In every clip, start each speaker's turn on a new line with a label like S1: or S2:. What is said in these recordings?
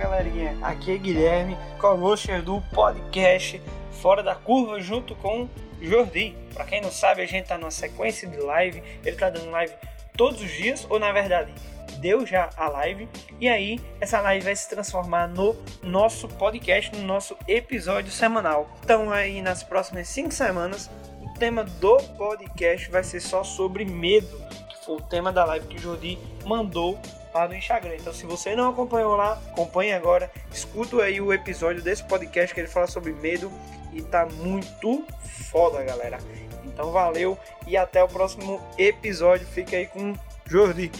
S1: Galerinha, aqui é Guilherme, co-hoster do podcast Fora da Curva, junto com Jordi. Para quem não sabe, a gente tá numa sequência de live, ele tá dando live todos os dias, ou na verdade, deu já a live, e aí essa live vai se transformar no nosso podcast, no nosso episódio semanal. Então aí nas próximas 5 semanas, o tema do podcast vai ser só sobre medo, que foi o tema da live que o Jordi mandou lá no Instagram. Então, se você não acompanhou lá, acompanhe agora. Escuta aí o episódio desse podcast que ele fala sobre medo e tá muito foda, galera. Então, valeu e até o próximo episódio. Fica aí com Jordi.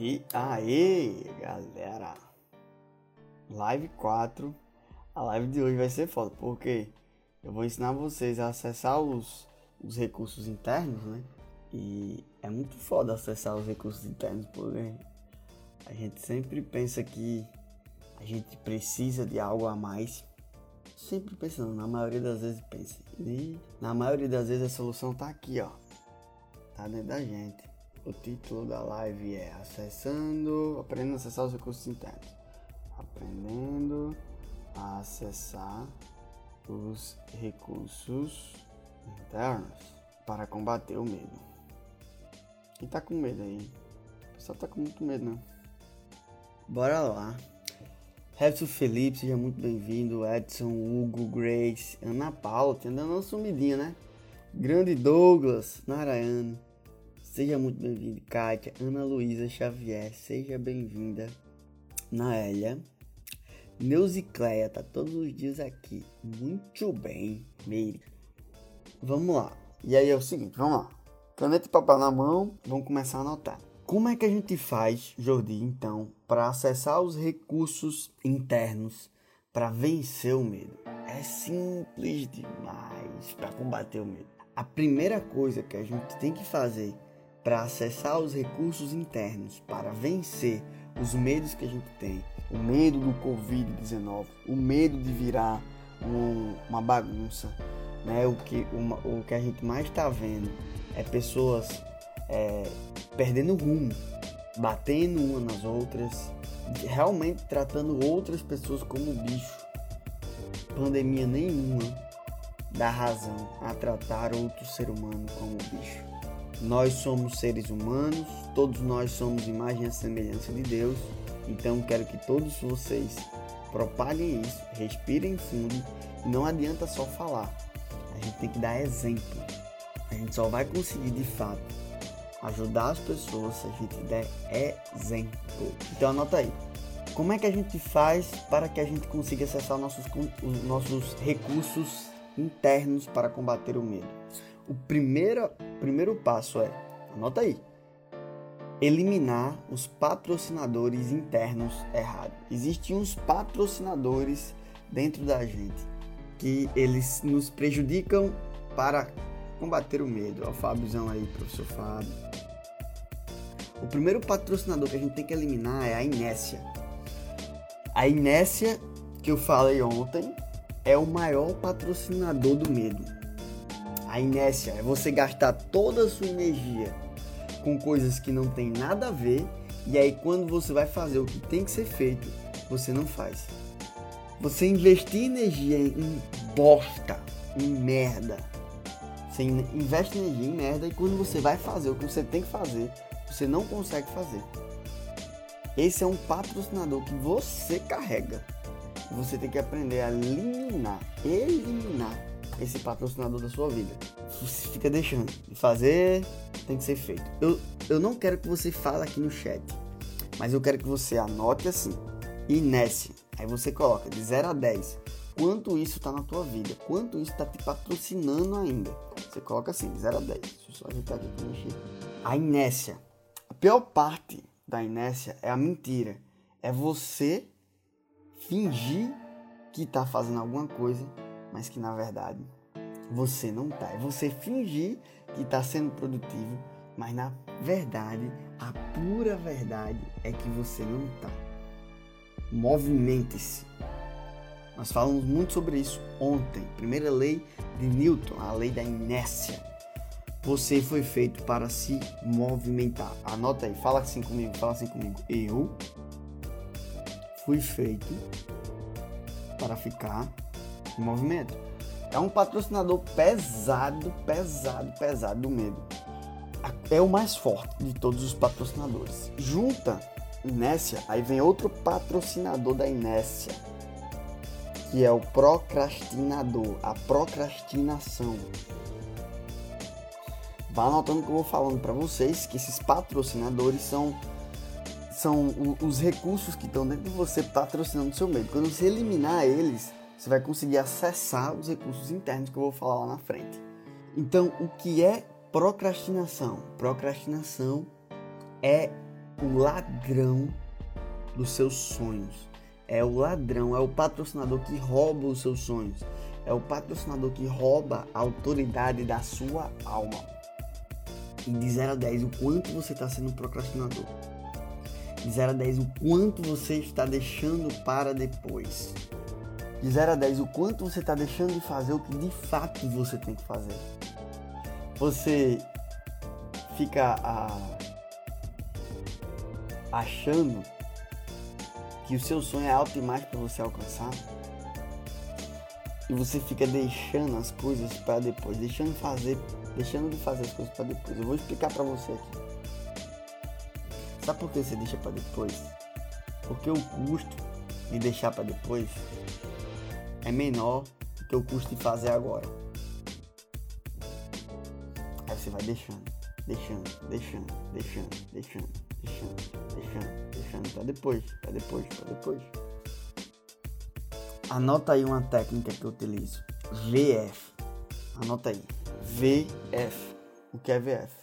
S2: E aí, galera. Live 4. A live de hoje vai ser foda, porque eu vou ensinar vocês a acessar os, os recursos internos, né? E é muito foda acessar os recursos internos, porque a gente sempre pensa que a gente precisa de algo a mais. Sempre pensando, na maioria das vezes pensa. E na maioria das vezes a solução tá aqui, ó. Tá dentro da gente. O título da live é Acessando, aprendendo a acessar os recursos internos aprendendo a acessar os recursos internos para combater o medo. Quem tá com medo aí? O pessoal tá com muito medo, né? Bora lá. Redson Felipe, seja muito bem-vindo. Edson, Hugo, Grace, Ana Paula, tinha dando uma sumidinha, né? Grande Douglas, Narayane, seja muito bem-vindo. Kátia, Ana Luísa Xavier, seja bem-vinda. Naélia. Neuzicleia tá todos os dias aqui. Muito bem, Meire. Vamos lá. E aí é o seguinte, vamos lá. Caneta e papel na mão, vamos começar a anotar. Como é que a gente faz, Jordi, então, para acessar os recursos internos para vencer o medo? É simples demais para combater o medo. A primeira coisa que a gente tem que fazer para acessar os recursos internos para vencer os medos que a gente tem, o medo do Covid-19, o medo de virar um, uma bagunça, né? O que, uma, o que a gente mais está vendo é pessoas é, perdendo rumo, batendo umas nas outras, realmente tratando outras pessoas como bicho. Pandemia nenhuma dá razão a tratar outro ser humano como bicho. Nós somos seres humanos, todos nós somos imagem e semelhança de Deus. Então quero que todos vocês propaguem isso, respirem fundo não adianta só falar. A gente tem que dar exemplo. A gente só vai conseguir de fato ajudar as pessoas se a gente der exemplo. Então anota aí. Como é que a gente faz para que a gente consiga acessar nossos, os nossos recursos internos para combater o medo? O primeiro, primeiro passo é, anota aí, eliminar os patrocinadores internos errados. Existem uns patrocinadores dentro da gente que eles nos prejudicam para combater o medo. Ó, o Fábiozão aí, professor Fábio. O primeiro patrocinador que a gente tem que eliminar é a inércia. A inércia que eu falei ontem é o maior patrocinador do medo. A inércia é você gastar toda a sua energia com coisas que não tem nada a ver e aí quando você vai fazer o que tem que ser feito, você não faz. Você investir energia em bosta, em merda. Você investe energia em merda e quando você vai fazer o que você tem que fazer, você não consegue fazer. Esse é um patrocinador que você carrega. Você tem que aprender a eliminar, eliminar esse patrocinador da sua vida. Você fica deixando de fazer, tem que ser feito. Eu, eu não quero que você fale aqui no chat, mas eu quero que você anote assim: inércia. Aí você coloca de 0 a 10 quanto isso está na tua vida, quanto isso está te patrocinando ainda. Você coloca assim, de 0 a 10. Deixa eu só ajeitar aqui para mexer. A inércia. A pior parte da inércia é a mentira. É você fingir que está fazendo alguma coisa, mas que na verdade você não tá. É você fingir que está sendo produtivo, mas na verdade, a pura verdade é que você não está. Movimente-se. Nós falamos muito sobre isso ontem. Primeira lei de Newton, a lei da inércia. Você foi feito para se movimentar. Anota aí, fala assim comigo, fala assim comigo. Eu fui feito para ficar em movimento. É um patrocinador pesado, pesado, pesado do medo. É o mais forte de todos os patrocinadores. Junta inércia, aí vem outro patrocinador da inércia, que é o procrastinador, a procrastinação. Vá anotando que eu vou falando para vocês que esses patrocinadores são são os recursos que estão dentro de você patrocinando o seu medo. Quando você eliminar eles, você vai conseguir acessar os recursos internos que eu vou falar lá na frente. Então, o que é procrastinação? Procrastinação é o ladrão dos seus sonhos. É o ladrão, é o patrocinador que rouba os seus sonhos. É o patrocinador que rouba a autoridade da sua alma. E de 0 a 10, o quanto você está sendo procrastinador de 0 a 10, o quanto você está deixando para depois. De 0 a 10, o quanto você está deixando de fazer o que de fato você tem que fazer. Você fica a, achando que o seu sonho é alto demais para você alcançar. E você fica deixando as coisas para depois, deixando fazer, deixando de fazer as coisas para depois. Eu vou explicar para você aqui. Sabe por que você deixa para depois? Porque o custo de deixar para depois é menor que o custo de fazer agora. Aí você vai deixando, deixando, deixando, deixando, deixando, deixando, deixando, deixando depois, para depois, para depois. Anota aí uma técnica que eu utilizo. VF. Anota aí. VF. O que é VF?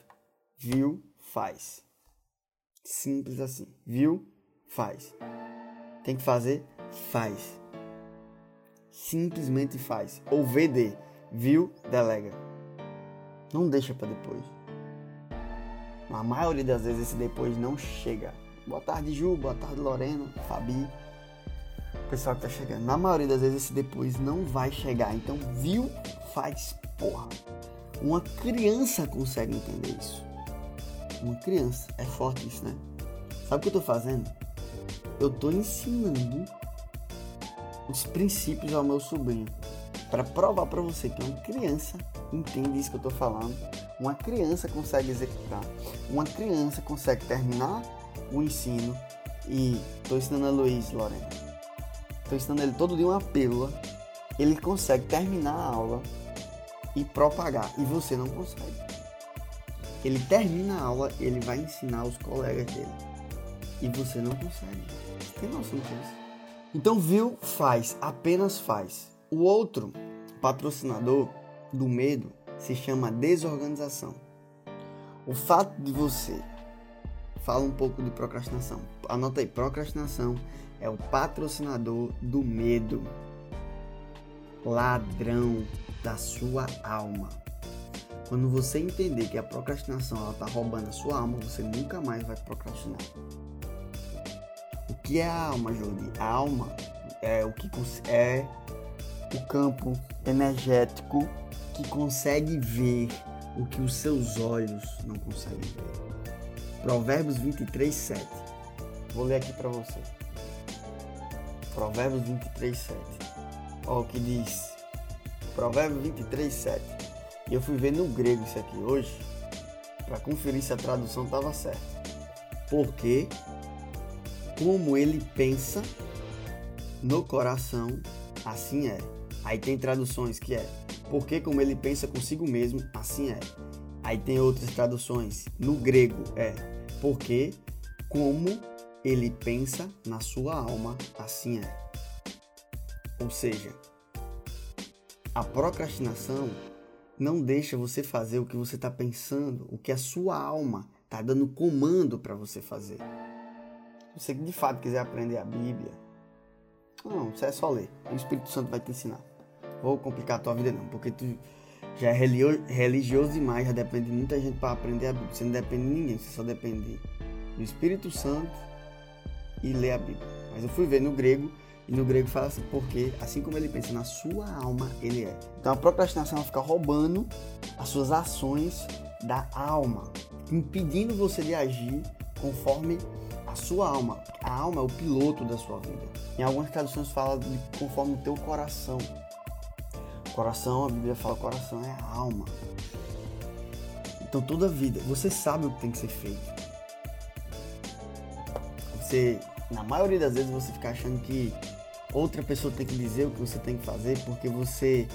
S2: Viu, faz. Simples assim. Viu? Faz. Tem que fazer? Faz. Simplesmente faz. Ou VD. Viu? Delega. Não deixa para depois. A maioria das vezes esse depois não chega. Boa tarde, Ju. Boa tarde, Lorena, Fabi. Pessoal que tá chegando. Na maioria das vezes esse depois não vai chegar. Então, viu? Faz porra. Uma criança consegue entender isso uma criança. É forte isso, né? Sabe o que eu tô fazendo? Eu tô ensinando os princípios ao meu sobrinho para provar para você que uma criança entende isso que eu tô falando. Uma criança consegue executar. Uma criança consegue terminar o ensino e tô ensinando a Luiz, Lorena. Tô ensinando ele todo dia uma pílula. Ele consegue terminar a aula e propagar e você não consegue. Ele termina a aula, ele vai ensinar os colegas dele. E você não consegue. Você tem noção disso? Então, viu, faz, apenas faz. O outro patrocinador do medo se chama desorganização. O fato de você fala um pouco de procrastinação. Anota aí, procrastinação é o patrocinador do medo. Ladrão da sua alma. Quando você entender que a procrastinação ela tá roubando a sua alma, você nunca mais vai procrastinar. Que é a alma, Jordi? A alma é o que é o campo energético que consegue ver o que os seus olhos não conseguem ver. Provérbios 23, 7. Vou ler aqui para você. Provérbios 23, 7. Olha o que diz. Provérbios 23, 7. E eu fui ver no grego isso aqui hoje para conferir se a tradução estava certa. Porque como ele pensa no coração, assim é. Aí tem traduções que é porque como ele pensa consigo mesmo, assim é. Aí tem outras traduções. No grego é porque como ele pensa na sua alma, assim é. Ou seja, a procrastinação não deixa você fazer o que você está pensando, o que a sua alma está dando comando para você fazer. Você de fato quiser aprender a Bíblia, não, isso é só ler. O Espírito Santo vai te ensinar. Vou complicar a tua vida não, porque tu já é religioso demais, já depende de muita gente para aprender a Bíblia. Você não depende de ninguém, você só depende do Espírito Santo e ler a Bíblia. Mas eu fui ver no grego, e no grego fala assim, porque assim como ele pensa na sua alma, ele é. Então a procrastinação fica roubando as suas ações da alma, impedindo você de agir conforme a sua alma. A alma é o piloto da sua vida. Em algumas traduções fala de conforme o teu coração. Coração, a Bíblia fala coração é a alma. Então toda vida, você sabe o que tem que ser feito. Você, na maioria das vezes, você fica achando que outra pessoa tem que dizer o que você tem que fazer porque você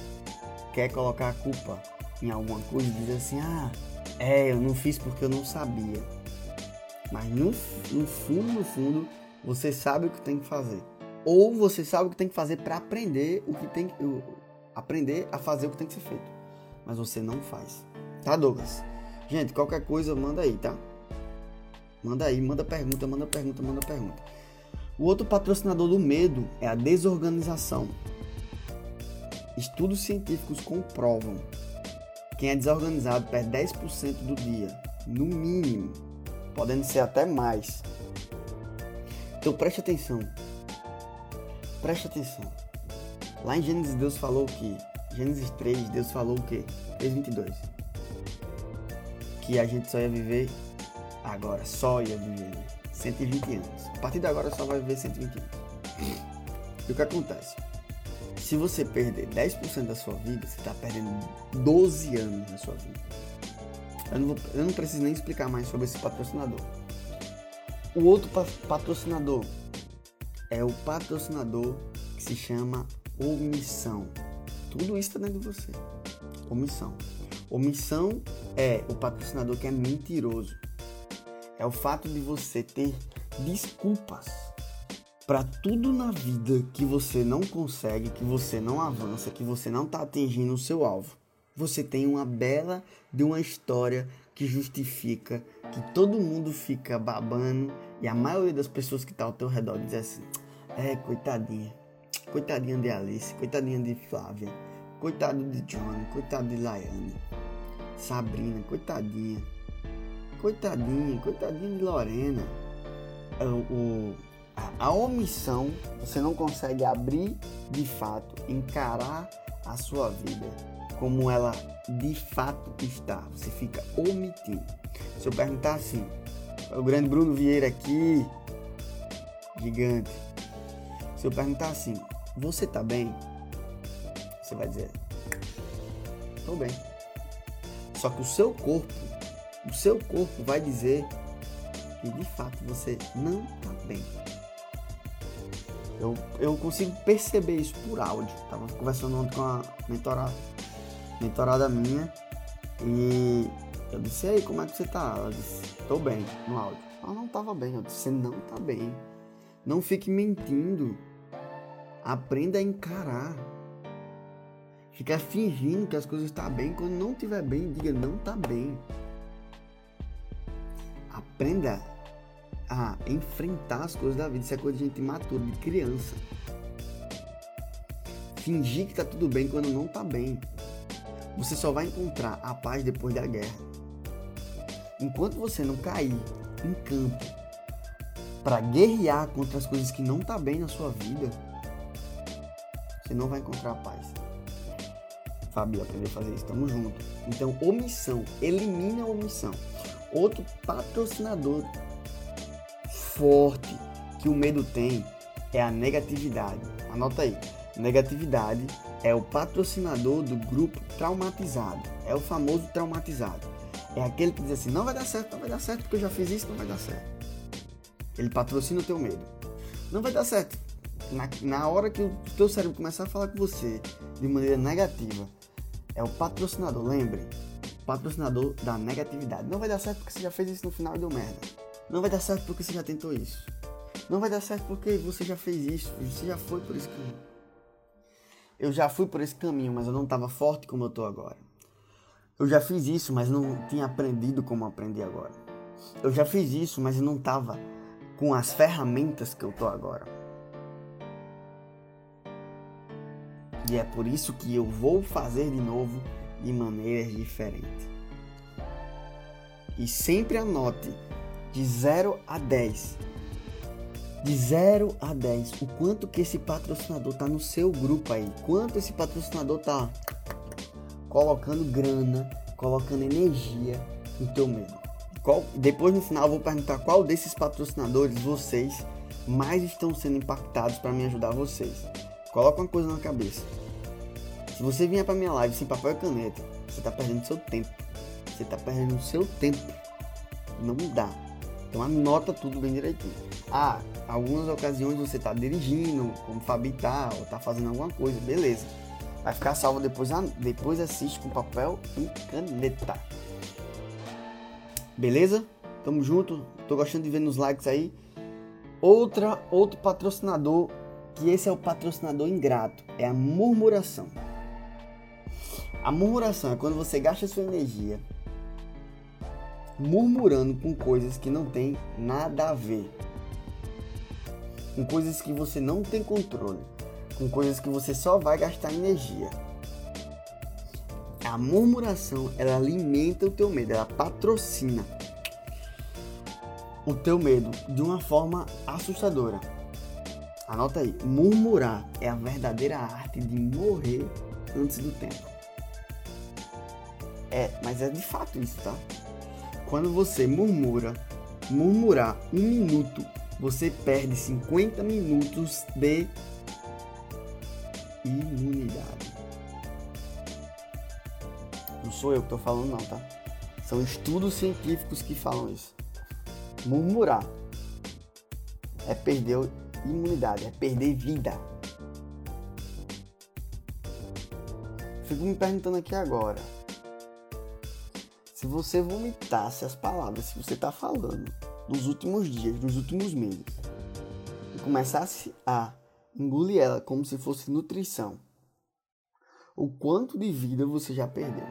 S2: quer colocar a culpa em alguma coisa e dizer assim, ah, é, eu não fiz porque eu não sabia. Mas no, no fundo, no fundo, você sabe o que tem que fazer. Ou você sabe o que tem que fazer para aprender o que tem que aprender a fazer o que tem que ser feito. Mas você não faz. Tá, Douglas? Gente, qualquer coisa manda aí, tá? Manda aí, manda pergunta, manda pergunta, manda pergunta. O outro patrocinador do medo é a desorganização. Estudos científicos comprovam quem é desorganizado perde 10% do dia, no mínimo, podendo ser até mais. Então preste atenção. Preste atenção. Lá em Gênesis Deus falou que Gênesis 3, Deus falou o quê? 3:22. Que a gente só ia viver agora, só ia viver 120 anos. A partir de agora só vai viver 120 anos. E o que acontece? Se você perder 10% da sua vida, você está perdendo 12 anos da sua vida. Eu não, vou, eu não preciso nem explicar mais sobre esse patrocinador. O outro patrocinador é o patrocinador que se chama omissão. Tudo isso está dentro de você. Omissão. Omissão é o patrocinador que é mentiroso. É o fato de você ter desculpas para tudo na vida que você não consegue, que você não avança, que você não está atingindo o seu alvo. Você tem uma bela de uma história que justifica que todo mundo fica babando e a maioria das pessoas que está ao teu redor diz assim: "É, coitadinha. Coitadinha de Alice, coitadinha de Flávia, coitado de Johnny, coitado de Laiane, Sabrina, coitadinha, coitadinha, coitadinha de Lorena. É, o, a omissão, você não consegue abrir de fato, encarar a sua vida como ela de fato está. Você fica omitindo. Se eu perguntar assim, o grande Bruno Vieira aqui, gigante. Se eu perguntar assim, você tá bem? Você vai dizer, tô bem. Só que o seu corpo, o seu corpo vai dizer que de fato você não tá bem. Eu, eu consigo perceber isso por áudio. Tava conversando ontem com a mentorada, mentorada minha e eu disse, aí, como é que você tá? Ela disse, tô bem, no áudio. Ela não tava bem, eu disse, você não tá bem. Não fique mentindo Aprenda a encarar. Ficar fingindo que as coisas estão tá bem quando não estiver bem, diga não está bem. Aprenda a enfrentar as coisas da vida. Isso é coisa de gente matura, de criança. Fingir que está tudo bem quando não está bem. Você só vai encontrar a paz depois da guerra. Enquanto você não cair em campo para guerrear contra as coisas que não tá bem na sua vida, você não vai encontrar paz. Fábio, aprender a fazer isso, tamo junto. Então, omissão, elimina a omissão. Outro patrocinador forte que o medo tem é a negatividade. Anota aí. Negatividade é o patrocinador do grupo traumatizado. É o famoso traumatizado. É aquele que diz assim: não vai dar certo, não vai dar certo, porque eu já fiz isso, não vai dar certo. Ele patrocina o teu medo. Não vai dar certo. Na, na hora que o teu cérebro começar a falar com você de maneira negativa, é o patrocinador, lembre. Patrocinador da negatividade. Não vai dar certo porque você já fez isso no final e deu merda. Não vai dar certo porque você já tentou isso. Não vai dar certo porque você já fez isso. Você já foi por esse caminho. Eu já fui por esse caminho, mas eu não estava forte como eu estou agora. Eu já fiz isso, mas não tinha aprendido como aprendi agora. Eu já fiz isso, mas eu não estava com as ferramentas que eu tô agora. E é por isso que eu vou fazer de novo de maneiras diferentes. E sempre anote de 0 a 10. De 0 a 10, o quanto que esse patrocinador tá no seu grupo aí. Quanto esse patrocinador tá colocando grana, colocando energia no teu medo. Qual, depois no final eu vou perguntar qual desses patrocinadores vocês mais estão sendo impactados para me ajudar vocês. Coloca uma coisa na cabeça. Se você vier para minha live sem papel e caneta, você está perdendo seu tempo. Você está perdendo seu tempo. Não dá. Então anota tudo bem direitinho. Ah, algumas ocasiões você está dirigindo, como Fabi tá, ou está fazendo alguma coisa, beleza. Vai ficar salvo depois, depois assiste com papel e caneta. Beleza? Tamo junto. Tô gostando de ver nos likes aí. Outra, outro patrocinador, que esse é o patrocinador ingrato, é a murmuração. A murmuração é quando você gasta sua energia murmurando com coisas que não tem nada a ver. Com coisas que você não tem controle. Com coisas que você só vai gastar energia. A murmuração, ela alimenta o teu medo, ela patrocina o teu medo de uma forma assustadora. Anota aí, murmurar é a verdadeira arte de morrer antes do tempo. É, mas é de fato isso, tá? Quando você murmura, murmurar um minuto, você perde 50 minutos de imunidade. Não sou eu que estou falando não, tá? São estudos científicos que falam isso. Murmurar é perder imunidade, é perder vida. Fico me perguntando aqui agora. Se você vomitasse as palavras que você está falando nos últimos dias, nos últimos meses, e começasse a engolir ela como se fosse nutrição, o quanto de vida você já perdeu?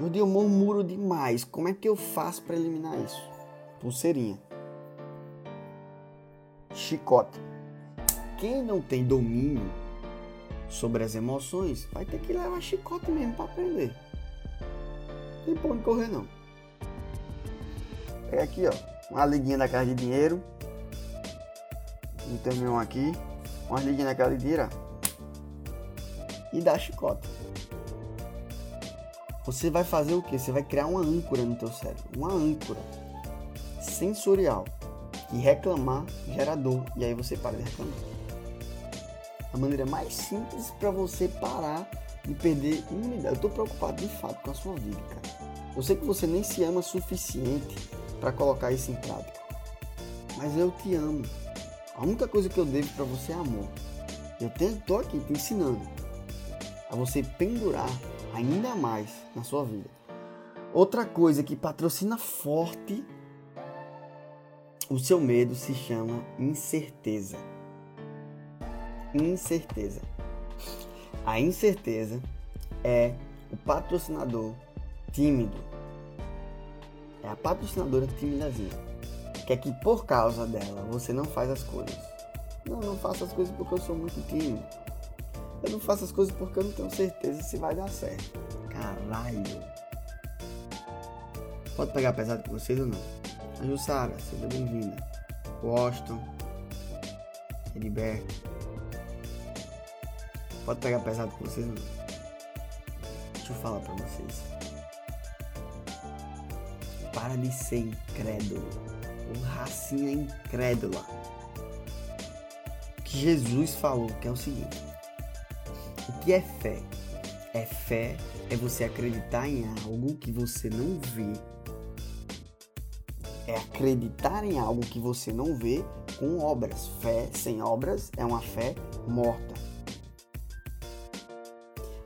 S2: Jordi, eu murmuro demais. Como é que eu faço para eliminar isso? Pulseirinha. Chicote. Quem não tem domínio sobre as emoções vai ter que levar chicote mesmo para aprender. Tem pra onde correr não. É aqui, ó. Uma liguinha da casa de dinheiro. Não um aqui. Uma liguinha da casa de dinheiro. E dá chicote. Você vai fazer o que? Você vai criar uma âncora no teu cérebro, uma âncora sensorial e reclamar gera dor e aí você para de reclamar. A maneira mais simples para você parar de perder imunidade. Eu estou preocupado de fato com a sua vida, cara. Eu sei que você nem se ama suficiente para colocar isso em prática, mas eu te amo. A única coisa que eu devo para você é amor. Eu estou aqui te ensinando a você pendurar ainda mais na sua vida. Outra coisa que patrocina forte o seu medo se chama incerteza. Incerteza. A incerteza é o patrocinador tímido. É a patrocinadora timidazinha. Que é que por causa dela você não faz as coisas. Não, não faço as coisas porque eu sou muito tímido. Eu não faço as coisas porque eu não tenho certeza se vai dar certo. Caralho. Pode pegar pesado com vocês ou não? A Jussara, seja bem-vinda. Washington. Heriberto. Pode pegar pesado com vocês ou não? Deixa eu falar pra vocês. Para de ser incrédulo. O racinha incrédula. Que Jesus falou que é o seguinte o que é fé? É fé é você acreditar em algo que você não vê É acreditar em algo que você não vê com obras. Fé sem obras é uma fé morta.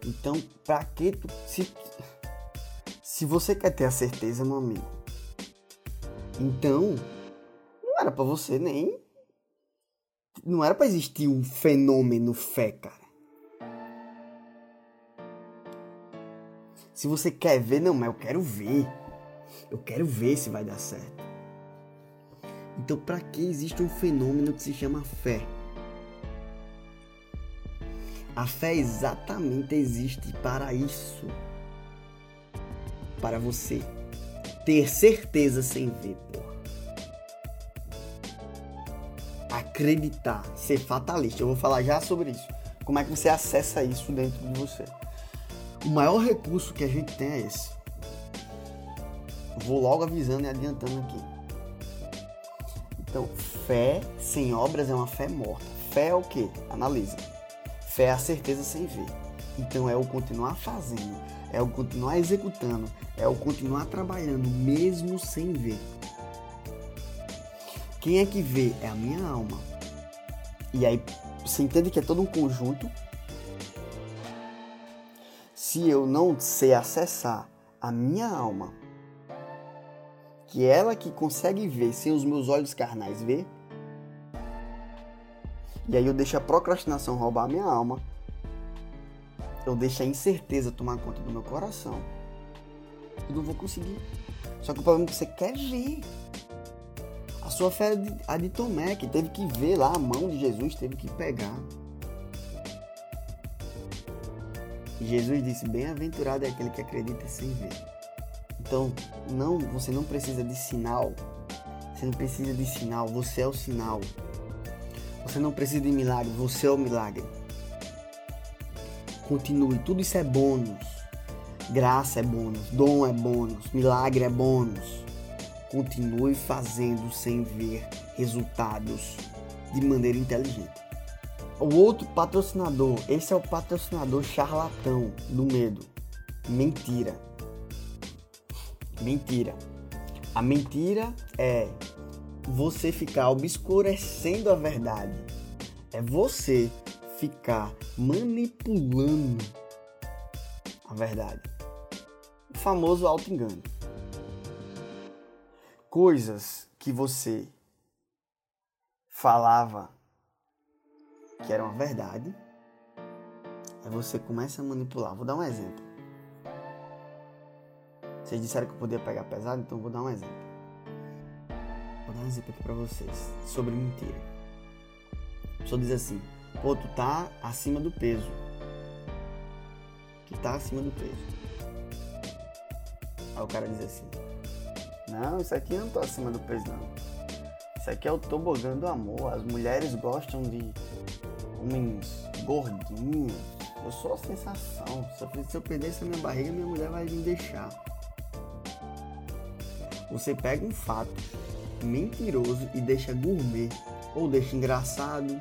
S2: Então, para que tu se se você quer ter a certeza, meu amigo, então não era para você nem não era para existir um fenômeno fé, cara. Se você quer ver, não, mas eu quero ver. Eu quero ver se vai dar certo. Então, para que existe um fenômeno que se chama fé? A fé exatamente existe para isso. Para você ter certeza sem ver, porra. Acreditar, ser fatalista. Eu vou falar já sobre isso. Como é que você acessa isso dentro de você? O maior recurso que a gente tem é esse. Vou logo avisando e adiantando aqui. Então, fé sem obras é uma fé morta. Fé é o que? Analisa. Fé é a certeza sem ver. Então é o continuar fazendo, é o continuar executando, é o continuar trabalhando mesmo sem ver. Quem é que vê? É a minha alma. E aí você entende que é todo um conjunto. Se eu não sei acessar a minha alma, que é ela que consegue ver sem os meus olhos carnais ver, e aí eu deixo a procrastinação roubar a minha alma. Eu deixo a incerteza tomar conta do meu coração. Eu não vou conseguir. Só que o problema é que você quer ver. A sua fé é a de Tomé, que teve que ver lá a mão de Jesus, teve que pegar. E Jesus disse: Bem-aventurado é aquele que acredita sem ver. Então, não, você não precisa de sinal. Você não precisa de sinal, você é o sinal. Você não precisa de milagre, você é o milagre. Continue, tudo isso é bônus. Graça é bônus, dom é bônus, milagre é bônus. Continue fazendo sem ver resultados de maneira inteligente. O outro patrocinador, esse é o patrocinador charlatão do medo. Mentira. Mentira. A mentira é você ficar obscurecendo a verdade. É você ficar manipulando a verdade. O famoso auto-engano. Coisas que você falava que eram a verdade, aí você começa a manipular. Vou dar um exemplo. Vocês disseram que eu podia pegar pesado, então vou dar um exemplo. Vou dar um exemplo aqui pra vocês sobre mentira. A pessoa diz assim: pô, tu tá acima do peso. Tu tá acima do peso. Aí o cara diz assim: não, isso aqui eu não tô acima do peso, não. Isso aqui é o tobogã do amor. As mulheres gostam de homens gordinhos. Eu sou a sensação. Se eu perder essa minha barriga, minha mulher vai me deixar. Você pega um fato mentiroso e deixa gourmet, ou deixa engraçado,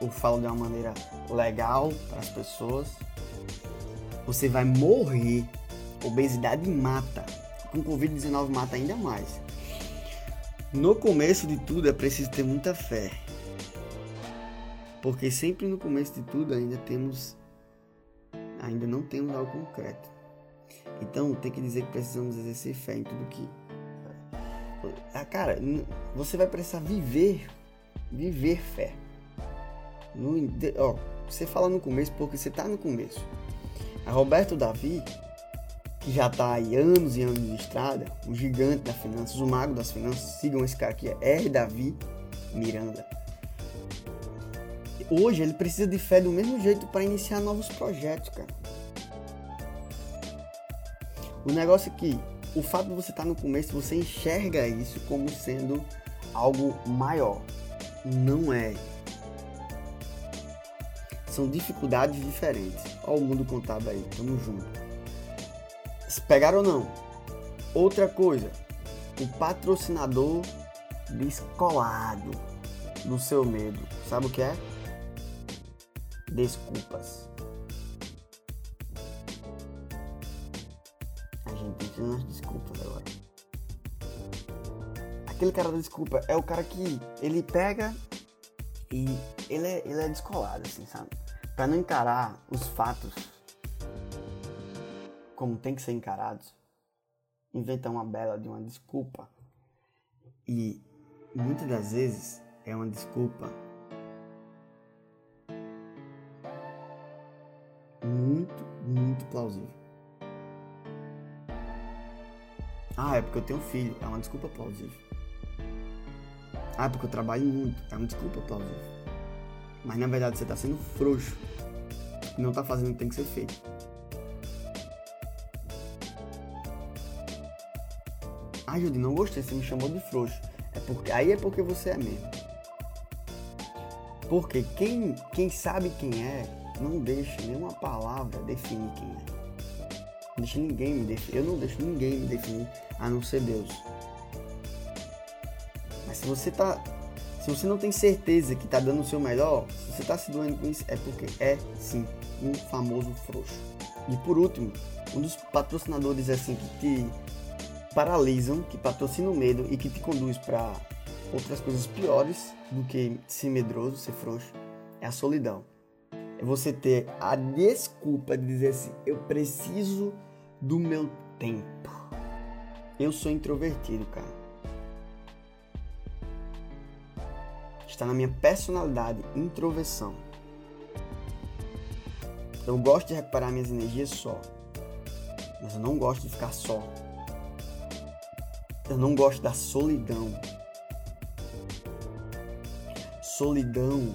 S2: ou fala de uma maneira legal para as pessoas, você vai morrer. Obesidade mata. Com Covid-19 mata ainda mais. No começo de tudo é preciso ter muita fé. Porque sempre no começo de tudo ainda temos ainda não temos algo concreto. Então tem que dizer que precisamos exercer fé em tudo que ah, cara, você vai precisar viver, viver fé. No, ó, você fala no começo porque você tá no começo. A Roberto Davi, que já tá aí anos e anos de estrada, o gigante das finanças, o mago das finanças, sigam esse cara aqui, é R. Davi Miranda. Hoje ele precisa de fé do mesmo jeito para iniciar novos projetos, cara. O negócio é que o fato de você estar no começo, você enxerga isso como sendo algo maior. Não é. São dificuldades diferentes. Olha o mundo contábil aí, tamo junto. Se pegaram ou não? Outra coisa, o patrocinador descolado do seu medo. Sabe o que é? Desculpas. A gente ter umas desculpas agora. aquele cara da desculpa é o cara que ele pega e ele é, ele é descolado, assim, sabe? Pra não encarar os fatos como tem que ser encarados, inventa uma bela de uma desculpa. E muitas das vezes é uma desculpa muito, muito plausível. Ah, é porque eu tenho filho. É uma desculpa plausível. Ah, é porque eu trabalho muito. É uma desculpa plausível. Mas na verdade você está sendo frouxo. Não está fazendo o que tem que ser feito. Ah, Judy, não gostei. Você me chamou de frouxo. É porque, aí é porque você é mesmo. Porque quem, quem sabe quem é, não deixa nenhuma palavra definir quem é. Não deixa ninguém me definir. Eu não deixo ninguém me definir a não ser Deus. Mas se você tá. Se você não tem certeza que tá dando o seu melhor, se você tá se doendo com isso, é porque é sim um famoso frouxo. E por último, um dos patrocinadores assim que te paralisam, que patrocina o medo e que te conduz para outras coisas piores do que ser medroso, ser frouxo, é a solidão. É você ter a desculpa de dizer assim: eu preciso do meu tempo. Eu sou introvertido, cara. Está na minha personalidade, introversão. Eu gosto de recuperar minhas energias só. Mas eu não gosto de ficar só. Eu não gosto da solidão. Solidão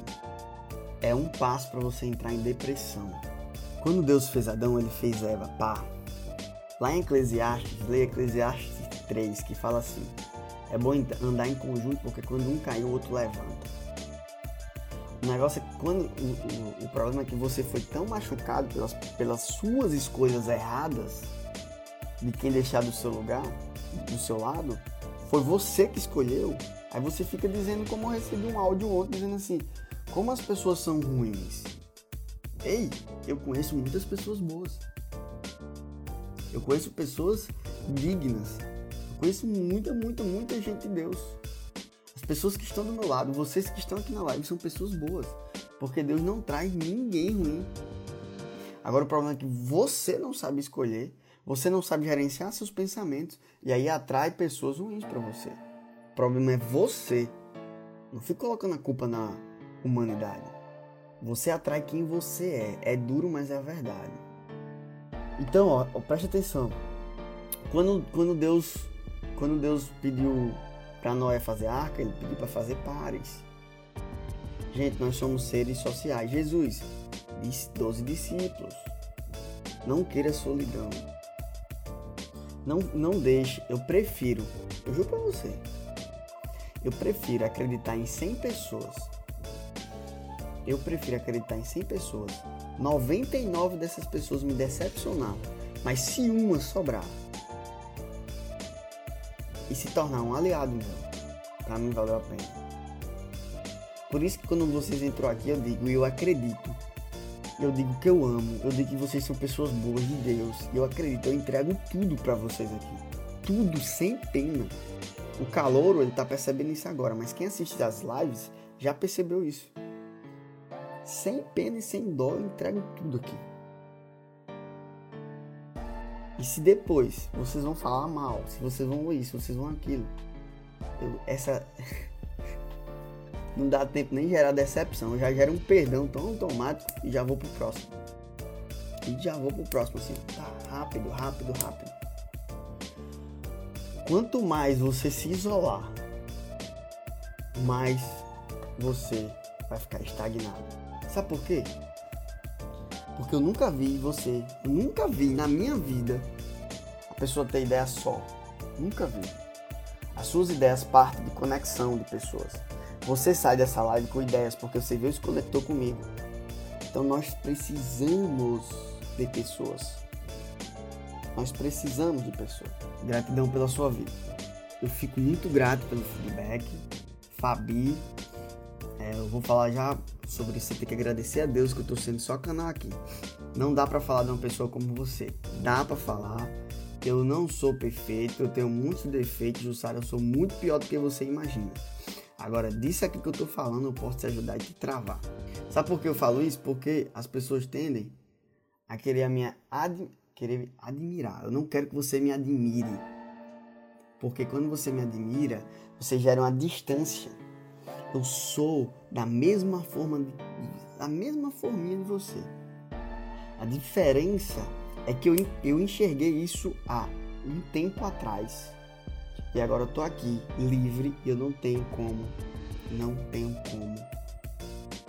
S2: é um passo para você entrar em depressão. Quando Deus fez Adão, ele fez Eva, pá. Lá em Eclesiastes, leia Eclesiastes 3, que fala assim: É bom andar em conjunto porque quando um cai, o outro levanta. O negócio é que quando o, o, o problema é que você foi tão machucado pelas, pelas suas escolhas erradas de quem deixar do seu lugar, do seu lado, foi você que escolheu. Aí você fica dizendo como eu recebi um áudio ontem dizendo assim, como as pessoas são ruins. Ei, eu conheço muitas pessoas boas. Eu conheço pessoas dignas. Conheço muita, muita, muita gente de Deus. As pessoas que estão do meu lado, vocês que estão aqui na live, são pessoas boas. Porque Deus não traz ninguém ruim. Agora o problema é que você não sabe escolher, você não sabe gerenciar seus pensamentos e aí atrai pessoas ruins para você. O problema é você. Não fique colocando a culpa na humanidade. Você atrai quem você é. É duro, mas é a verdade. Então, ó, preste atenção. Quando, quando Deus quando Deus pediu para Noé fazer arca, ele pediu para fazer pares. Gente, nós somos seres sociais. Jesus disse 12 discípulos. Não queira solidão. Não, não deixe. Eu prefiro, eu juro para você, eu prefiro acreditar em 100 pessoas. Eu prefiro acreditar em 100 pessoas 99 dessas pessoas me decepcionar, mas se uma sobrar e se tornar um aliado meu, para mim valeu a pena. Por isso que quando vocês entram aqui eu digo, eu acredito. Eu digo que eu amo, eu digo que vocês são pessoas boas de Deus. Eu acredito, eu entrego tudo para vocês aqui. Tudo sem pena. O calouro, ele tá percebendo isso agora, mas quem assiste as lives já percebeu isso sem pena e sem dó, eu entrego tudo aqui. E se depois vocês vão falar mal, se vocês vão isso, vocês vão aquilo, eu, essa. não dá tempo nem gerar decepção, eu já gero um perdão tão automático e já vou pro próximo. E já vou pro próximo assim, tá rápido, rápido, rápido. Quanto mais você se isolar, mais você vai ficar estagnado. Sabe por quê? Porque eu nunca vi você, nunca vi na minha vida a pessoa ter ideia só. Nunca vi. As suas ideias partem de conexão de pessoas. Você sai dessa live com ideias porque você viu e se conectou comigo. Então nós precisamos de pessoas. Nós precisamos de pessoas. Gratidão pela sua vida. Eu fico muito grato pelo feedback. Fabi, é, eu vou falar já sobre você ter que agradecer a Deus que eu tô sendo só canal aqui. Não dá para falar de uma pessoa como você. Dá para falar, Eu não sou perfeito, eu tenho muitos defeitos, Jussara, eu sou muito pior do que você imagina. Agora, disso aqui que eu tô falando, eu posso te ajudar e te travar. Sabe por que eu falo isso? Porque as pessoas tendem a querer a minha ad... querer admirar. Eu não quero que você me admire. Porque quando você me admira, você gera uma distância. Eu sou da mesma forma, da mesma forminha de você. A diferença é que eu, eu enxerguei isso há um tempo atrás. E agora eu tô aqui, livre, e eu não tenho como, não tenho como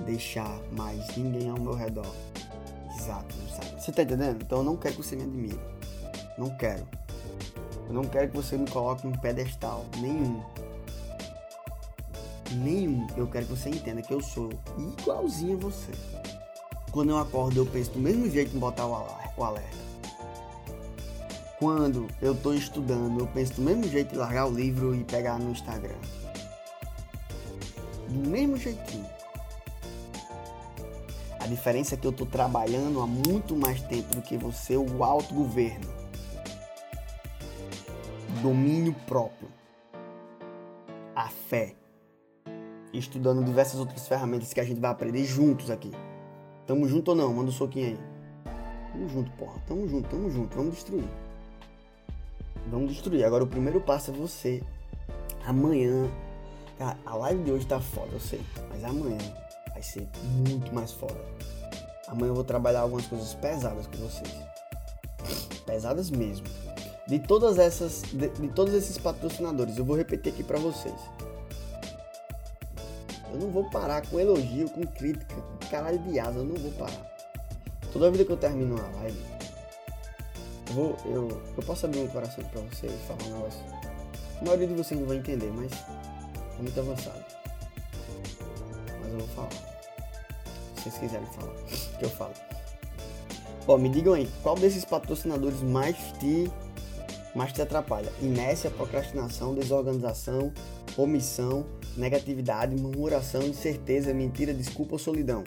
S2: deixar mais ninguém ao meu redor. Exato, sabe? Você tá entendendo? Então eu não quero que você me admire. Não quero. Eu não quero que você me coloque em pedestal. Nenhum. Nenhum. Eu quero que você entenda que eu sou igualzinho a você. Quando eu acordo, eu penso do mesmo jeito em botar o alerta. Quando eu estou estudando, eu penso do mesmo jeito em largar o livro e pegar no Instagram. Do mesmo jeitinho. A diferença é que eu estou trabalhando há muito mais tempo do que você, o autogoverno. Domínio próprio. A fé. Estudando diversas outras ferramentas que a gente vai aprender juntos aqui. Tamo junto ou não? Manda um soquinho aí. Tamo junto, porra. Tamo junto, tamo junto. Vamos destruir. Vamos destruir. Agora o primeiro passo é você. Amanhã. Cara, a live de hoje tá foda, eu sei. Mas amanhã vai ser muito mais foda. Amanhã eu vou trabalhar algumas coisas pesadas com vocês. Pesadas mesmo. De todas essas. De, de todos esses patrocinadores, eu vou repetir aqui para vocês. Eu não vou parar com elogio, com crítica, caralho de asa, eu não vou parar. Toda vida que eu termino uma live, eu, vou, eu, eu posso abrir meu coração pra vocês e falar um negócio. A maioria de vocês não vai entender, mas é muito avançado. Mas eu vou falar. Se vocês quiserem falar, que eu falo. Ó, me digam aí, qual desses patrocinadores mais te, mais te atrapalha? Inércia, procrastinação, desorganização, omissão, negatividade, murmuração, incerteza, mentira, desculpa ou solidão?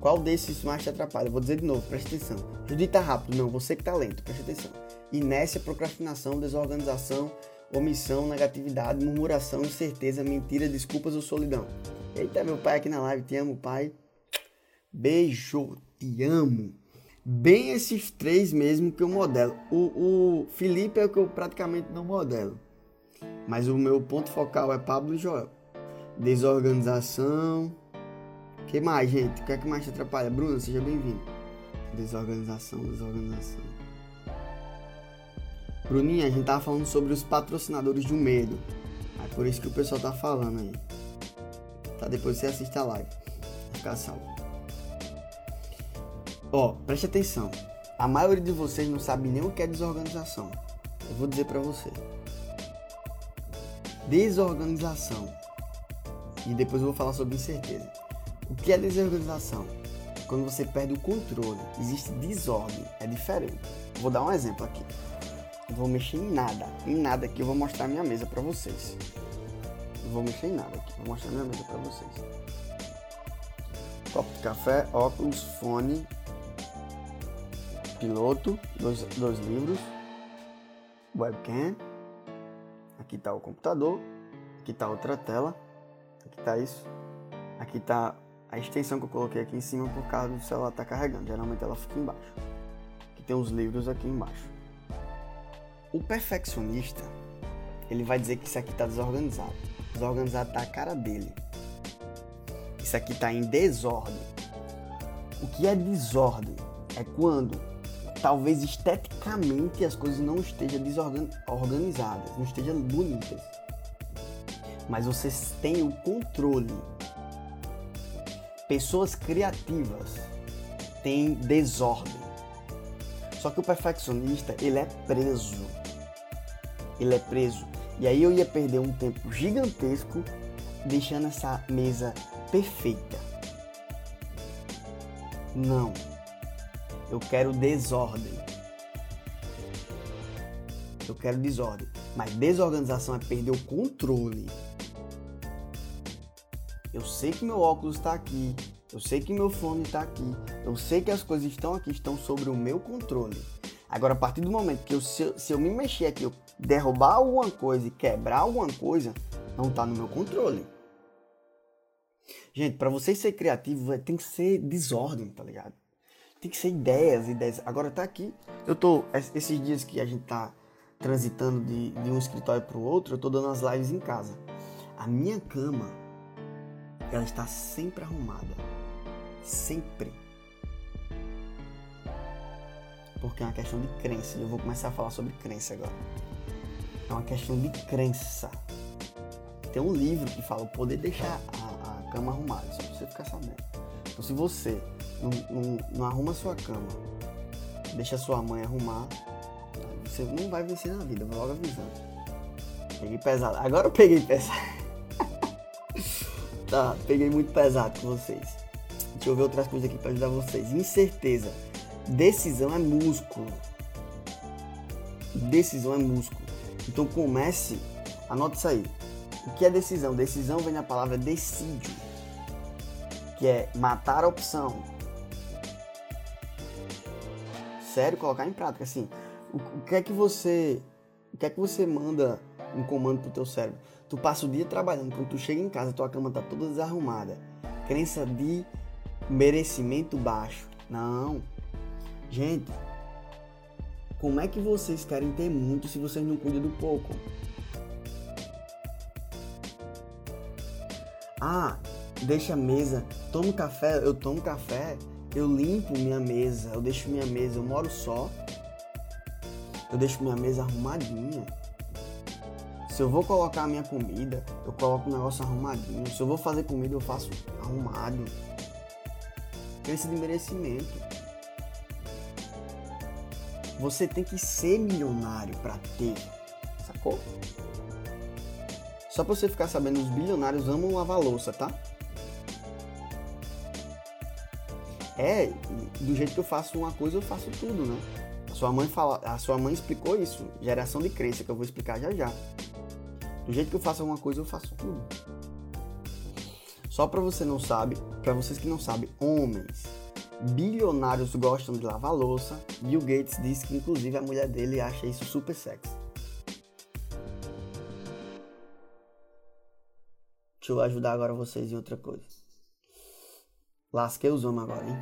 S2: Qual desses mais te atrapalha? Vou dizer de novo, preste atenção. Judita rápido, não, você que tá lento, preste atenção. Inércia, procrastinação, desorganização, omissão, negatividade, murmuração, incerteza, mentira, desculpas ou solidão. Eita, meu pai aqui na live, te amo, pai. Beijo, te amo. Bem esses três mesmo que eu modelo. O, o Felipe é o que eu praticamente não modelo. Mas o meu ponto focal é Pablo e Joel. Desorganização, que mais, gente? O que é que mais te atrapalha? Bruna, seja bem-vindo. Desorganização, desorganização. Bruninha, a gente tava falando sobre os patrocinadores do medo. É por isso que o pessoal tá falando aí. Tá? Depois você assiste a live. Vai ficar salvo. Ó, preste atenção. A maioria de vocês não sabe nem o que é desorganização. Eu vou dizer para você. Desorganização. E depois eu vou falar sobre incerteza. O que é desorganização? Quando você perde o controle, existe desordem, é diferente. Vou dar um exemplo aqui. Eu vou mexer em nada, em nada aqui eu vou mostrar minha mesa para vocês. Eu vou mexer em nada aqui, vou mostrar minha mesa para vocês. Copo de café, óculos, fone, piloto, dois, dois livros, webcam. Aqui está o computador, aqui está outra tela, aqui está isso, aqui está a extensão que eu coloquei aqui em cima por causa do celular estar tá carregando. Geralmente ela fica embaixo. Que tem os livros aqui embaixo. O perfeccionista, ele vai dizer que isso aqui está desorganizado. Desorganizado tá a cara dele. Isso aqui está em desordem. O que é desordem? É quando talvez esteticamente as coisas não estejam desorganizadas, não estejam bonitas. Mas você tem o controle Pessoas criativas têm desordem. Só que o perfeccionista, ele é preso. Ele é preso. E aí eu ia perder um tempo gigantesco deixando essa mesa perfeita. Não. Eu quero desordem. Eu quero desordem. Mas desorganização é perder o controle. Eu sei que meu óculos está aqui, eu sei que meu fone está aqui, eu sei que as coisas estão aqui, estão sobre o meu controle. Agora, a partir do momento que eu, se, eu, se eu me mexer aqui, eu derrubar alguma coisa e quebrar alguma coisa, não está no meu controle. Gente, para você ser criativo, tem que ser desordem, tá ligado? Tem que ser ideias, ideias. Agora tá aqui. Eu tô. Esses dias que a gente tá transitando de, de um escritório pro outro, eu tô dando as lives em casa. A minha cama, ela está sempre arrumada. Sempre. Porque é uma questão de crença. Eu vou começar a falar sobre crença agora. É uma questão de crença. Tem um livro que fala o poder deixar a, a cama arrumada, só pra você ficar sabendo. Então se você não, não, não arruma sua cama, deixa sua mãe arrumar, você não vai vencer na vida, vou logo avisando. Peguei pesado. Agora eu peguei pesado. tá, peguei muito pesado com vocês. Deixa eu ver outras coisas aqui para ajudar vocês. Incerteza. Decisão é músculo. Decisão é músculo. Então comece, anote isso aí. O que é decisão? Decisão vem da palavra decídio, que é matar a opção. Sério, colocar em prática assim. O, o que é que você, o que é que você manda um comando pro teu cérebro? Tu passa o dia trabalhando, quando tu chega em casa, tua cama tá toda desarrumada. Crença de merecimento baixo. Não. Gente, como é que vocês querem ter muito se vocês não cuidam do pouco? Ah, deixa a mesa, tomo café, eu tomo café, eu limpo minha mesa, eu deixo minha mesa, eu moro só, eu deixo minha mesa arrumadinha. Se eu vou colocar a minha comida, eu coloco o negócio arrumadinho. Se eu vou fazer comida, eu faço arrumado. Crença de merecimento. Você tem que ser milionário para ter, sacou? Só pra você ficar sabendo, os bilionários amam lavar louça, tá? É, do jeito que eu faço uma coisa, eu faço tudo, né? A sua mãe fala, a sua mãe explicou isso, geração de crença, que eu vou explicar já já. Do jeito que eu faço alguma coisa, eu faço tudo. Só para você não sabe, para vocês que não sabem, homens bilionários gostam de lavar louça. Bill Gates disse que inclusive a mulher dele acha isso super sexy. Deixa eu ajudar agora vocês em outra coisa. Lasquei os homens agora, hein?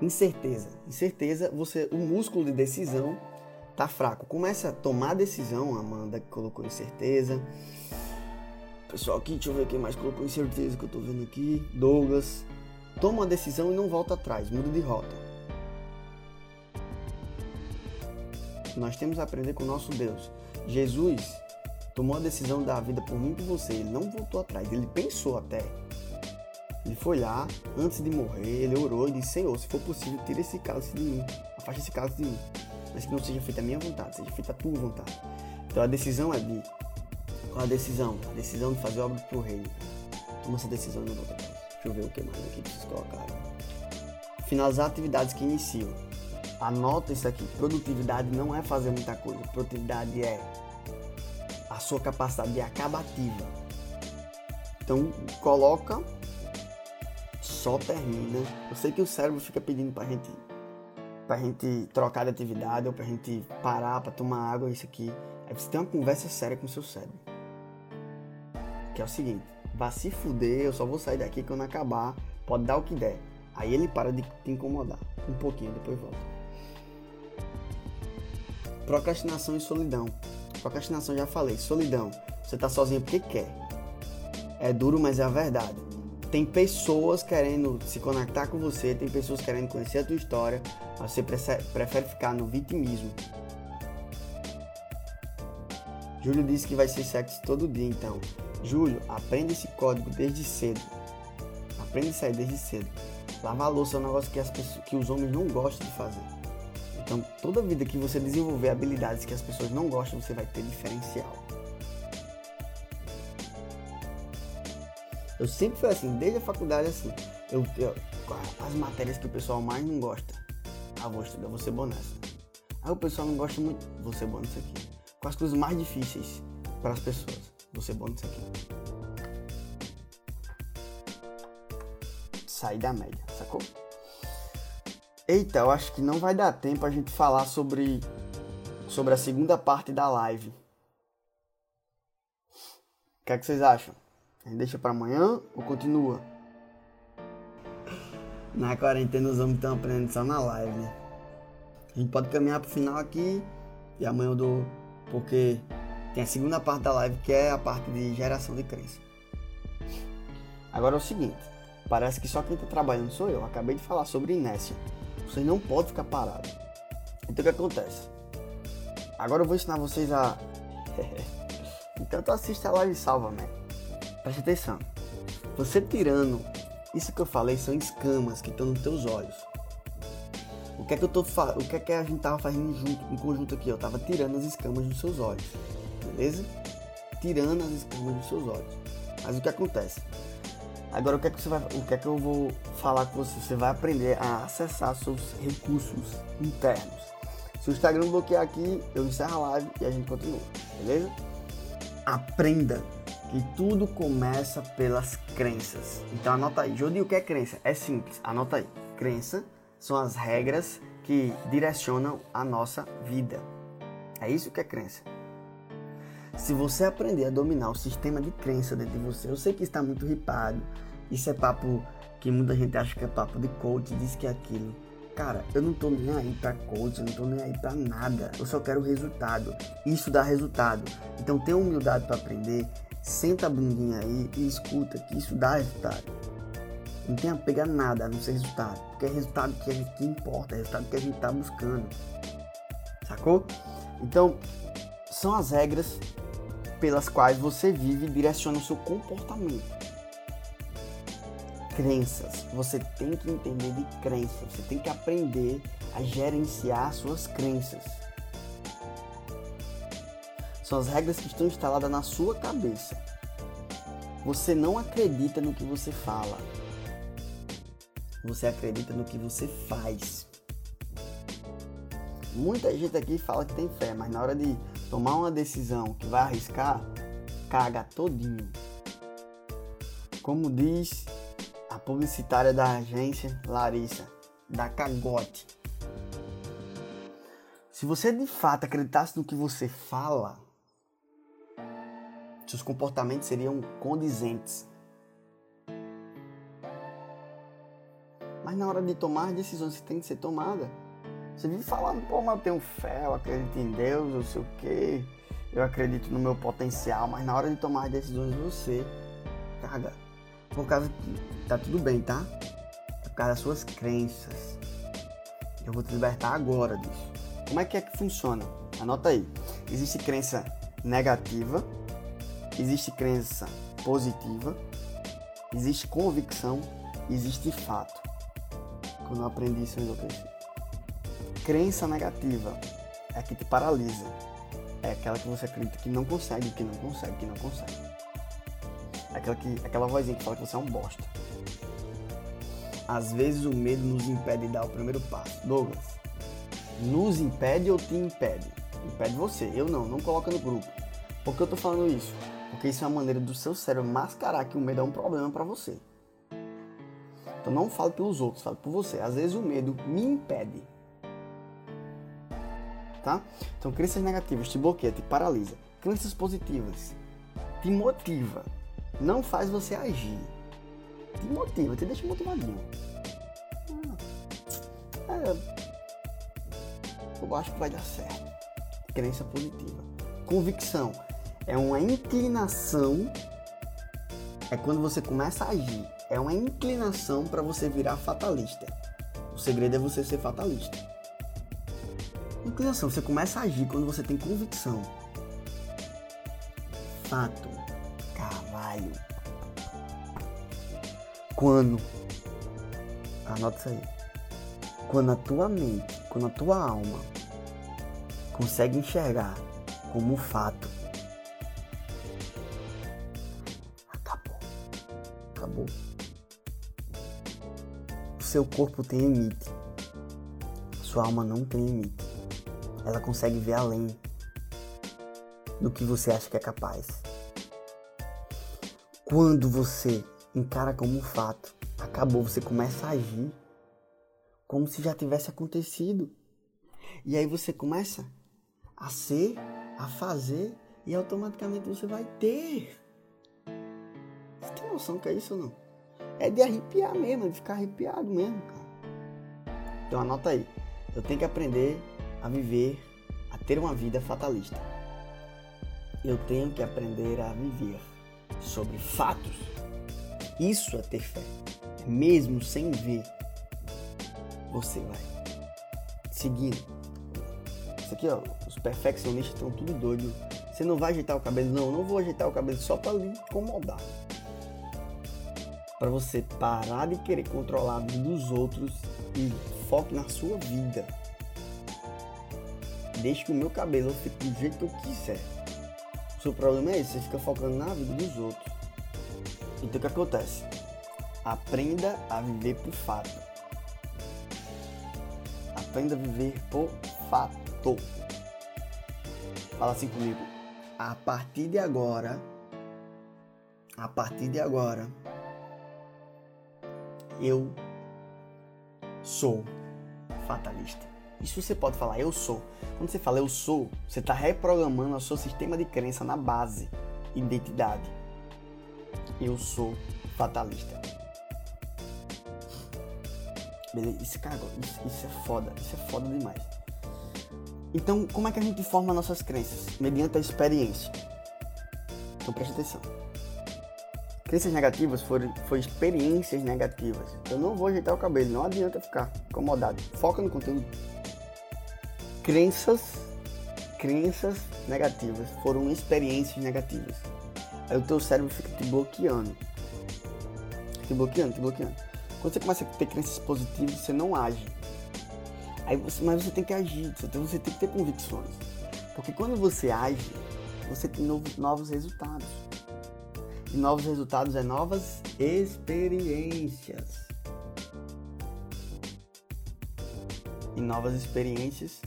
S2: Incerteza. Incerteza, você, o músculo de decisão tá fraco. Começa a tomar decisão, Amanda que colocou incerteza. Pessoal aqui, deixa eu ver quem mais colocou incerteza que eu tô vendo aqui. Douglas, Toma uma decisão e não volta atrás, muda de rota. Nós temos a aprender com o nosso Deus. Jesus tomou a decisão da vida por mim e por você. Ele não voltou atrás, ele pensou até. Ele foi lá, antes de morrer, ele orou e disse: Senhor, se for possível, tira esse cálice de mim, afaste esse cálice de mim. Mas que não seja feita a minha vontade, seja feita a tua vontade. Então a decisão é de. Qual a decisão? A decisão de fazer obra pro reino. Toma essa decisão e não volta atrás. Deixa eu ver o que mais aqui preciso colocar. Finalizar atividades que iniciam. Anota isso aqui. Produtividade não é fazer muita coisa. Produtividade é a sua capacidade de acabativa. Então coloca, só termina. Eu sei que o cérebro fica pedindo pra gente pra gente trocar de atividade ou pra gente parar pra tomar água, isso aqui. Aí você tem uma conversa séria com o seu cérebro. Que é o seguinte, Vá se fuder, eu só vou sair daqui quando acabar. Pode dar o que der. Aí ele para de te incomodar. Um pouquinho, depois volta. Procrastinação e solidão. Procrastinação já falei. Solidão. Você tá sozinho porque quer. É duro, mas é a verdade. Tem pessoas querendo se conectar com você, tem pessoas querendo conhecer a tua história, mas você prefere ficar no vitimismo. Júlio disse que vai ser sexo todo dia, então. Júlio, aprenda esse código desde cedo. Aprenda isso aí desde cedo. Lavar a louça é um negócio que, as pessoas, que os homens não gostam de fazer. Então, toda vida que você desenvolver habilidades que as pessoas não gostam, você vai ter diferencial. Eu sempre fui assim, desde a faculdade assim. Eu, eu, as matérias que o pessoal mais não gosta. Ah, vou estudar, vou ser bom nessa. Aí o pessoal não gosta muito, vou ser bom nisso aqui. Com as coisas mais difíceis para as pessoas vou ser bom nisso aqui. Sair da média, sacou? Eita, eu acho que não vai dar tempo a gente falar sobre sobre a segunda parte da live. O que, é que vocês acham? Deixa para amanhã ou continua? Na quarentena os homens estão aprendendo só na live, né? A gente pode caminhar pro final aqui e amanhã eu dou. Porque tem a segunda parte da live que é a parte de geração de crença. Agora é o seguinte, parece que só quem está trabalhando sou eu. Acabei de falar sobre inércia. Você não pode ficar parado. Então o que acontece? Agora eu vou ensinar vocês a. então tu assiste a live salva, né? Preste atenção. Você tirando isso que eu falei são escamas que estão nos teus olhos. O que é que eu tô o que é que a gente tava fazendo junto, em conjunto aqui? Eu tava tirando as escamas dos seus olhos. Beleza? Tirando as escamas dos seus olhos. Mas o que acontece? Agora o que é que você vai, o que é que eu vou falar com você? Você vai aprender a acessar seus recursos internos. Se o Instagram bloquear aqui, eu encerro a live e a gente continua, beleza? Aprenda que tudo começa pelas crenças. Então anota aí. Jodi, o que é crença? É simples, anota aí. Crença são as regras que direcionam a nossa vida. É isso que é crença. Se você aprender a dominar o sistema de crença dentro de você, eu sei que está muito ripado. Isso é papo que muita gente acha que é papo de coach, diz que é aquilo. Cara, eu não tô nem aí pra coach, eu não tô nem aí pra nada. Eu só quero resultado. Isso dá resultado. Então tenha humildade para aprender, senta a bundinha aí e escuta que isso dá resultado. Não tem a nada a não ser resultado. Porque é resultado que, a gente, que importa, é resultado que a gente tá buscando. Sacou? Então, são as regras pelas quais você vive e direciona o seu comportamento. Crenças. Você tem que entender de crenças. Você tem que aprender a gerenciar suas crenças. São as regras que estão instaladas na sua cabeça. Você não acredita no que você fala. Você acredita no que você faz. Muita gente aqui fala que tem fé, mas na hora de tomar uma decisão que vai arriscar, caga todinho. Como diz a publicitária da agência Larissa, da cagote. Se você de fato acreditasse no que você fala, seus comportamentos seriam condizentes. Mas na hora de tomar decisões que tem que ser tomada, você vive falando, pô, mas eu tenho fé, eu acredito em Deus, eu sei o quê, eu acredito no meu potencial, mas na hora de tomar as decisões você caga. Por causa que tá tudo bem, tá? Por causa das suas crenças. Eu vou te libertar agora disso. Como é que é que funciona? Anota aí. Existe crença negativa, existe crença positiva, existe convicção, existe fato. Quando eu aprendi isso, eu enlouqueci. Crença negativa é a que te paralisa. É aquela que você acredita que não consegue, que não consegue, que não consegue. É aquela, que, aquela vozinha que fala que você é um bosta. Às vezes o medo nos impede de dar o primeiro passo. Douglas, nos impede ou te impede? Impede você, eu não, não coloca no grupo. Por que eu tô falando isso? Porque isso é uma maneira do seu cérebro mascarar que o medo é um problema para você. Então não fale pelos outros, fale por você. Às vezes o medo me impede tá? Então, crenças negativas te bloqueia, te paralisa. Crenças positivas te motiva, não faz você agir. Te motiva, te deixa motivadinho. Ah, é, eu acho que vai dar certo. Crença positiva. Convicção é uma inclinação. É quando você começa a agir. É uma inclinação para você virar fatalista. O segredo é você ser fatalista. Inclinação, você começa a agir quando você tem convicção. Fato. Carvalho. Quando. Anota isso aí. Quando a tua mente, quando a tua alma consegue enxergar como fato. Seu corpo tem limite. Sua alma não tem limite ela consegue ver além do que você acha que é capaz. Quando você encara como um fato, acabou, você começa a agir. como se já tivesse acontecido. E aí você começa a ser, a fazer e automaticamente você vai ter. Você tem noção que é isso ou não? É de arrepiar mesmo, de ficar arrepiado mesmo, cara. Então anota aí. Eu tenho que aprender a viver, a ter uma vida fatalista. Eu tenho que aprender a viver sobre fatos. Isso é ter fé. Mesmo sem ver, você vai seguindo. Isso aqui, ó, os perfeccionistas estão tudo doido. Você não vai ajeitar o cabelo? Não, não vou ajeitar o cabelo só para lhe incomodar. Para você parar de querer controlar a vida dos outros e foque na sua vida. Deixe que o meu cabelo fique do jeito que eu quiser. O seu problema é esse, você fica focando na vida dos outros. Então o que acontece? Aprenda a viver por fato. Aprenda a viver por fato. Fala assim comigo. A partir de agora, a partir de agora, eu sou fatalista. Isso você pode falar, eu sou. Quando você fala eu sou, você está reprogramando o seu sistema de crença na base, identidade. Eu sou fatalista. Beleza? Isso, cara, isso, isso é foda. Isso é foda demais. Então, como é que a gente forma nossas crenças? Mediante a experiência. Então, preste atenção. Crenças negativas foram, foram experiências negativas. Eu não vou ajeitar o cabelo, não adianta ficar incomodado. Foca no conteúdo crenças, crenças negativas foram experiências negativas. Aí o teu cérebro fica te bloqueando. Te bloqueando, te bloqueando. Quando você começa a ter crenças positivas, você não age. Aí você, mas você tem que agir, você tem, que ter convicções. Porque quando você age, você tem novos, novos resultados. E novos resultados é novas experiências. E novas experiências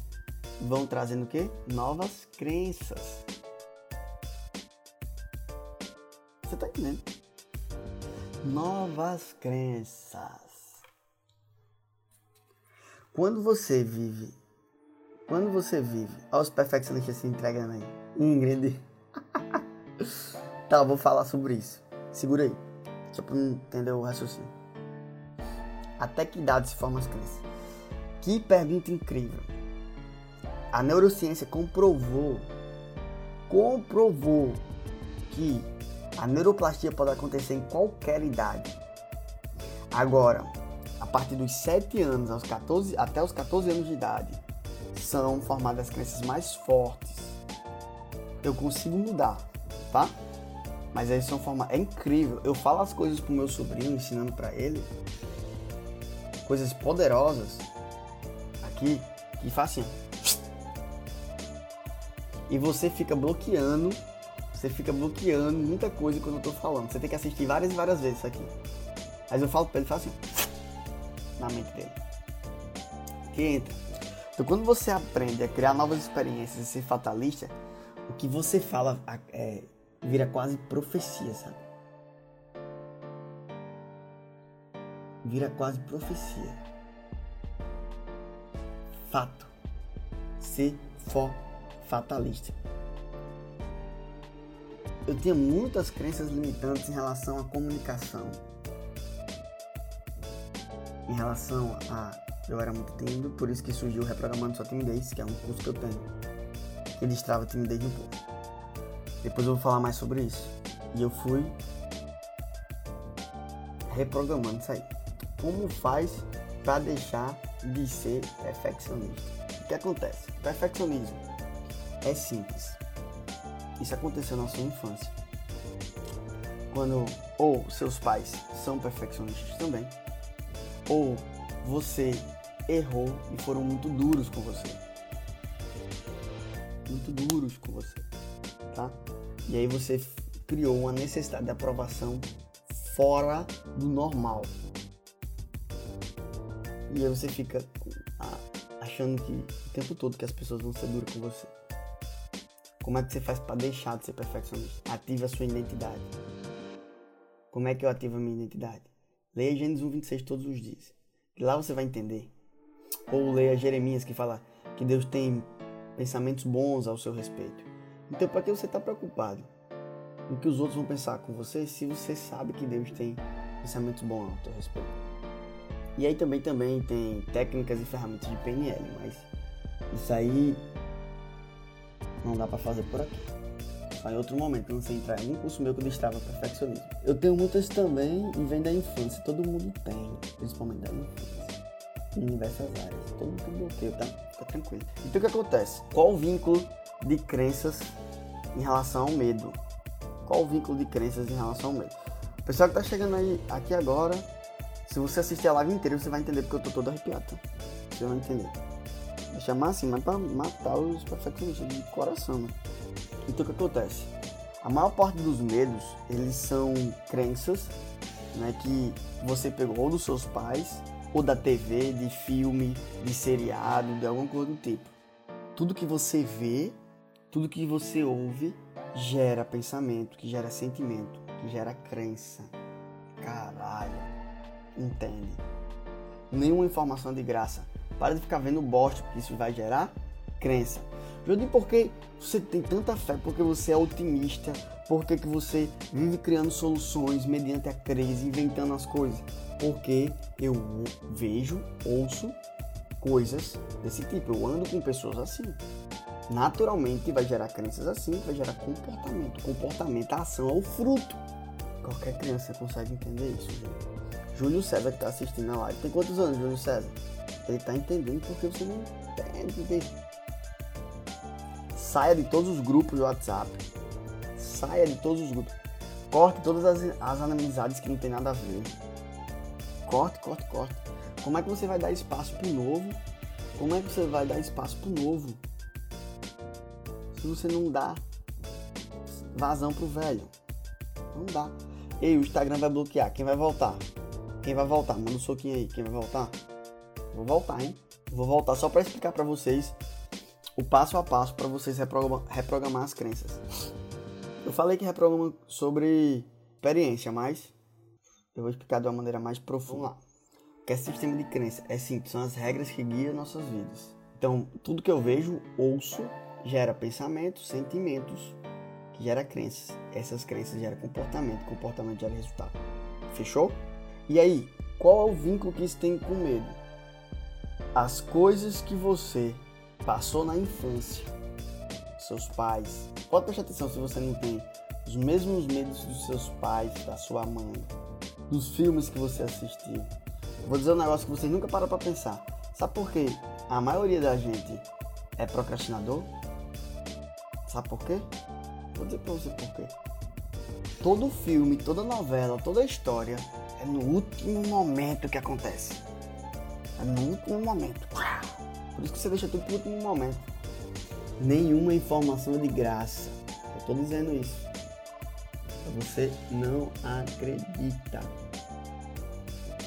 S2: vão trazendo o quê? Novas crenças. Você tá entendendo? Novas crenças. Quando você vive, quando você vive, olha os perfeccionistas se entregando aí. Ingrid. tá, vou falar sobre isso. Segura aí. Só pra entender o raciocínio. Até que idade se formam as crenças? Que pergunta incrível a neurociência comprovou, comprovou que a neuroplastia pode acontecer em qualquer idade. Agora, a partir dos 7 anos aos 14, até os 14 anos de idade, são formadas as crenças mais fortes. Eu consigo mudar, tá? Mas aí são formadas. É incrível. Eu falo as coisas pro meu sobrinho, ensinando para ele coisas poderosas aqui que faz assim e você fica bloqueando, você fica bloqueando muita coisa quando eu tô falando. Você tem que assistir várias e várias vezes isso aqui. Mas eu falo pra ele, falo assim, na mente dele. Que entra. Então quando você aprende a criar novas experiências e ser fatalista, o que você fala é, vira quase profecia, sabe? Vira quase profecia. Fato. Se for fatalista. Eu tinha muitas crenças limitantes em relação à comunicação. Em relação a eu era muito tímido, por isso que surgiu o Reprogramando Sua Timidez, que é um curso que eu tenho, que destrava a timidez no povo. Depois eu vou falar mais sobre isso. E eu fui reprogramando isso aí. Como faz para deixar de ser perfeccionista? O que acontece? Perfeccionismo é simples. Isso aconteceu na sua infância. Quando ou seus pais são perfeccionistas também, ou você errou e foram muito duros com você. Muito duros com você, tá? E aí você criou uma necessidade de aprovação fora do normal. E aí você fica achando que o tempo todo que as pessoas vão ser duras com você. Como é que você faz para deixar de ser perfeccionista? Ative a sua identidade. Como é que eu ativo a minha identidade? Leia Gênesis 1, 26 todos os dias. E lá você vai entender Ou leia Jeremias que fala que Deus tem pensamentos bons ao seu respeito. Então, para que você está preocupado com o que os outros vão pensar com você se você sabe que Deus tem pensamentos bons ao seu respeito? E aí também, também tem técnicas e ferramentas de PNL, mas isso aí não dá para fazer por aqui. Só em outro momento, não sei entrar em um curso meu que destrava perfeccionismo. Eu tenho muitas também e vem da infância, todo mundo tem, principalmente da infância. Em diversas áreas. Todo mundo tem bloqueio, tá? Fica tranquilo. Então o que acontece? Qual o vínculo de crenças em relação ao medo? Qual o vínculo de crenças em relação ao medo? Pessoal que tá chegando aí aqui agora, se você assistir a live inteira, você vai entender porque eu tô todo arrepiado. Você vai entender. Vou chamar assim, mas pra matar os perfeccionistas de coração, né? Então o que acontece? A maior parte dos medos, eles são crenças, né, que você pegou ou dos seus pais, ou da TV, de filme, de seriado, de alguma coisa do tipo. Tudo que você vê, tudo que você ouve, gera pensamento, que gera sentimento, que gera crença. Caralho. Entende? Nenhuma informação de graça. Para de ficar vendo bosta, porque isso vai gerar crença. Judy, por que você tem tanta fé? Porque você é otimista? Por que, que você vive criando soluções mediante a crise, inventando as coisas? Porque eu vejo, ouço coisas desse tipo. Eu ando com pessoas assim. Naturalmente vai gerar crenças assim, vai gerar comportamento. Comportamento, a ação é o fruto. Qualquer criança consegue entender isso, gente. Júlio César que está assistindo a live. Tem quantos anos, Júlio César? Ele está entendendo porque você não entende. Saia de todos os grupos do WhatsApp. Saia de todos os grupos. Corte todas as, as que não tem nada a ver. Corte, corte, corte. Como é que você vai dar espaço pro novo? Como é que você vai dar espaço pro novo? Se você não dá vazão pro velho. Não dá. Ei, o Instagram vai bloquear. Quem vai voltar? Quem vai voltar? Manda um soquinho aí. Quem vai voltar? Vou voltar, hein? Vou voltar só para explicar para vocês o passo a passo para vocês reprogramar, reprogramar as crenças. Eu falei que reprograma sobre experiência, mas eu vou explicar de uma maneira mais profunda. Vamos lá. O que é sistema de crença? É simples, são as regras que guiam nossas vidas. Então, tudo que eu vejo, ouço, gera pensamentos, sentimentos, que gera crenças. Essas crenças geram comportamento, comportamento gera resultado. Fechou? E aí, qual é o vínculo que isso tem com medo? As coisas que você passou na infância, seus pais. Pode prestar atenção se você não tem os mesmos medos dos seus pais, da sua mãe, dos filmes que você assistiu. Vou dizer um negócio que vocês nunca param para pensar. Sabe por quê? A maioria da gente é procrastinador? Sabe por quê? Vou dizer pra você por quê. Todo filme, toda novela, toda história é no último momento que acontece. É no último momento. Por isso que você deixa tudo pro último momento. Nenhuma informação é de graça. Eu tô dizendo isso. Você não acredita.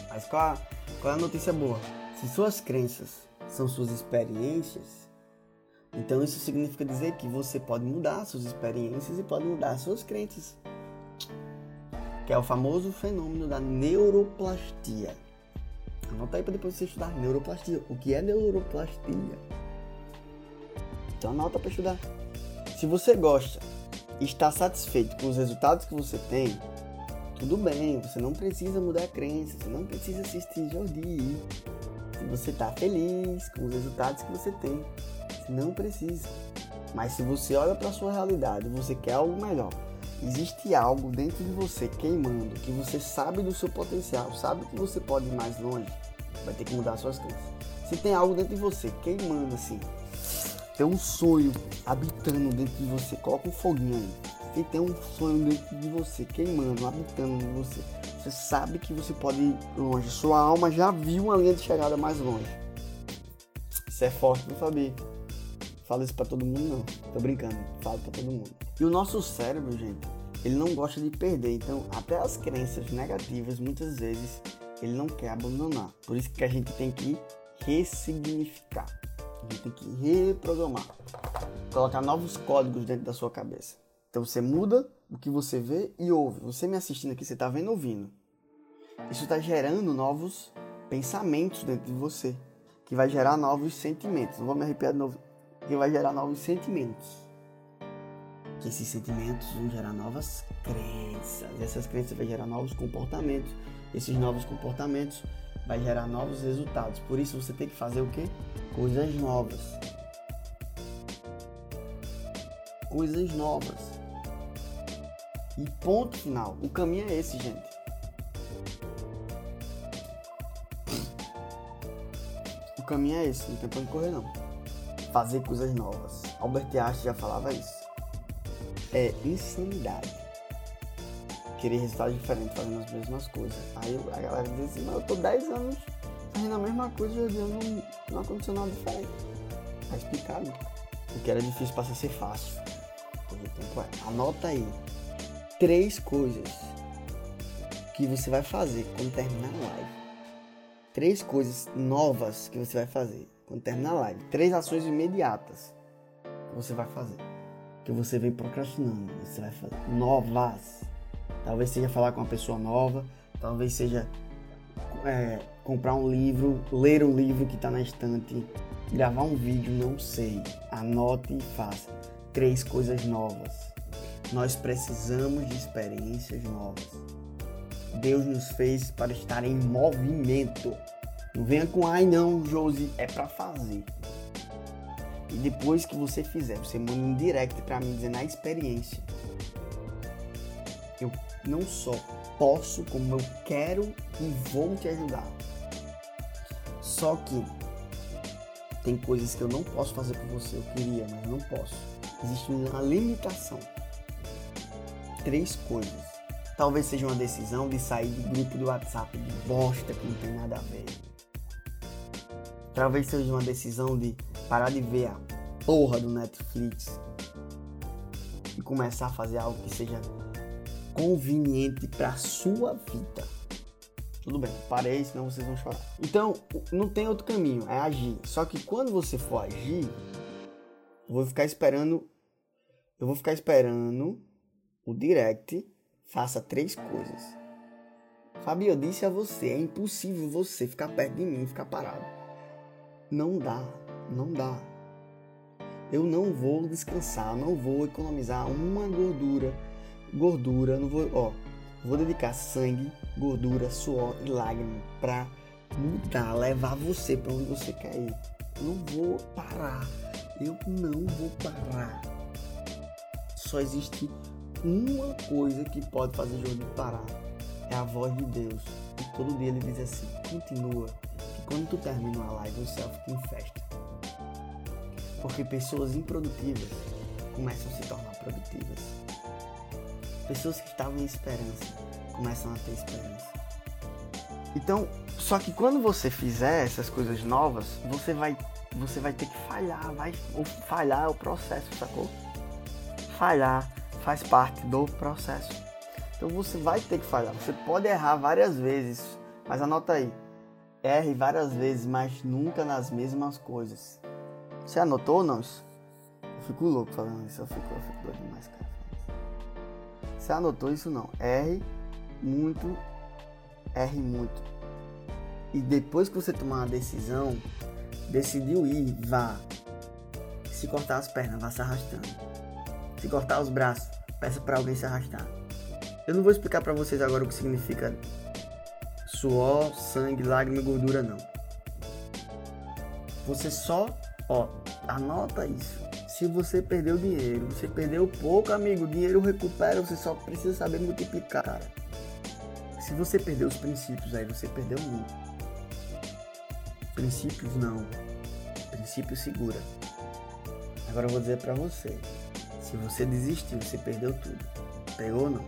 S2: Mas qual a, qual a notícia boa? Se suas crenças são suas experiências, então isso significa dizer que você pode mudar suas experiências e pode mudar suas crenças. Que é o famoso fenômeno da neuroplastia. Anota aí para depois você estudar neuroplastia. O que é neuroplastia? Então anota para estudar. Se você gosta e está satisfeito com os resultados que você tem, tudo bem, você não precisa mudar a crença, você não precisa assistir Jordi. Se você está feliz com os resultados que você tem, você não precisa. Mas se você olha para a sua realidade, você quer algo melhor, existe algo dentro de você queimando, que você sabe do seu potencial, sabe que você pode ir mais longe, vai ter que mudar suas crenças. Se tem algo dentro de você queimando assim, tem um sonho habitando dentro de você, coloca um foguinho aí. Se tem um sonho dentro de você queimando, habitando em você, você sabe que você pode ir longe. Sua alma já viu uma linha de chegada mais longe. Isso é forte, não sabia. Fala isso pra todo mundo, não. Tô brincando. Fala pra todo mundo. E o nosso cérebro, gente, ele não gosta de perder. Então, até as crenças negativas, muitas vezes, ele não quer abandonar. Por isso que a gente tem que ressignificar. Gente tem que reprogramar. Colocar novos códigos dentro da sua cabeça. Então você muda o que você vê e ouve. Você me assistindo aqui, você está vendo ouvindo. Isso está gerando novos pensamentos dentro de você. Que vai gerar novos sentimentos. Não vou me arrepiar de novo. Que vai gerar novos sentimentos. Que esses sentimentos vão gerar novas crenças. Essas crenças vão gerar novos comportamentos. Esses novos comportamentos vai gerar novos resultados. Por isso você tem que fazer o quê? Coisas novas. Coisas novas. E ponto final. O caminho é esse, gente. O caminho é esse, não tem pra correr não. Fazer coisas novas. Albert Einstein já falava isso. É insanidade. Querer resultados diferentes fazendo as mesmas coisas. Aí a galera diz assim, mas eu tô 10 anos fazendo a mesma coisa e não, não aconteceu nada diferente. Tá explicado. O que era difícil passa a ser fácil. É. Anota aí três coisas que você vai fazer quando terminar a live. Três coisas novas que você vai fazer quando terminar a live. Três ações imediatas que você vai fazer. Que você vem procrastinando. Você vai fazer. Novas. Talvez seja falar com uma pessoa nova. Talvez seja é, comprar um livro, ler um livro que está na estante, gravar um vídeo, não sei. Anote e faça. Três coisas novas nós precisamos de experiências novas. Deus nos fez para estar em movimento. Não venha com ai não, Josi, é para fazer. E depois que você fizer, você manda um direct para mim dizendo a experiência. Eu não só posso, como eu quero e vou te ajudar. Só que tem coisas que eu não posso fazer por você. Eu queria, mas não posso. Existe uma limitação três coisas. Talvez seja uma decisão de sair do grupo do WhatsApp de bosta que não tem nada a ver. Talvez seja uma decisão de parar de ver a porra do Netflix e começar a fazer algo que seja conveniente para sua vida. Tudo bem, parei, senão vocês vão chorar. Então, não tem outro caminho, é agir. Só que quando você for agir, eu vou ficar esperando. Eu vou ficar esperando o direct, faça três coisas. Fabio, eu disse a você, é impossível você ficar perto de mim ficar parado. Não dá, não dá. Eu não vou descansar, não vou economizar uma gordura, gordura, não vou, ó, vou dedicar sangue, gordura, suor e lágrima para mudar, levar você para onde você quer ir. Não vou parar. Eu não vou parar. Só existe uma coisa que pode fazer o jogo parar. É a voz de Deus. E todo dia ele diz assim: continua. Que quando tu termina uma live, o céu fica em festa. Porque pessoas improdutivas começam a se tornar produtivas. Pessoas que estavam em esperança começam a ter esperança. Então, só que quando você fizer essas coisas novas, você vai, você vai ter que falhar, vai falhar o processo, sacou? Falhar, faz parte do processo. Então você vai ter que falhar. Você pode errar várias vezes, mas anota aí. Erre várias vezes, mas nunca nas mesmas coisas. Você anotou ou não? Eu fico louco falando isso. Eu fico, eu fico doido demais, cara. Você anotou isso não? Erre muito, erre muito. E depois que você tomar uma decisão, decidiu ir, vá. Se cortar as pernas, vá se arrastando. Se cortar os braços, peça para alguém se arrastar. Eu não vou explicar para vocês agora o que significa suor, sangue, lágrima e gordura não. Você só, ó, anota isso. Se você perdeu dinheiro, você perdeu pouco, amigo, dinheiro recupera, você só precisa saber multiplicar, cara. Se você perdeu os princípios, aí você perdeu muito. Princípios não. Princípio segura. Agora eu vou dizer para você. Se você desistiu, você perdeu tudo. Pegou ou não?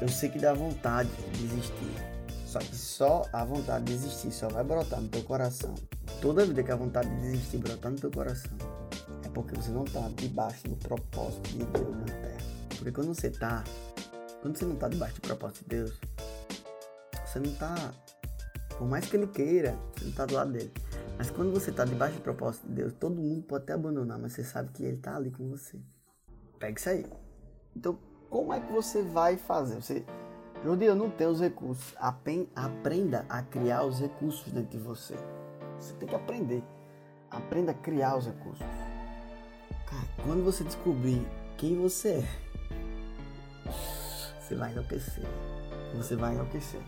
S2: Eu sei que dá vontade de desistir. Só que só a vontade de desistir só vai brotar no teu coração. Toda vida que a vontade de desistir brotar no teu coração porque você não está debaixo do propósito de Deus na terra. Porque quando você está, quando você não está debaixo do propósito de Deus, você não está, por mais que ele queira, você não está do lado dele. Mas quando você está debaixo do propósito de Deus, todo mundo pode até abandonar, mas você sabe que ele está ali com você. Pega isso aí. Então, como é que você vai fazer? Você, Jordi, eu não tenho os recursos. Aprenda a criar os recursos dentro de você. Você tem que aprender. aprenda a criar os recursos. Cara, quando você descobrir quem você é, você vai enlouquecer. Você vai enlouquecer.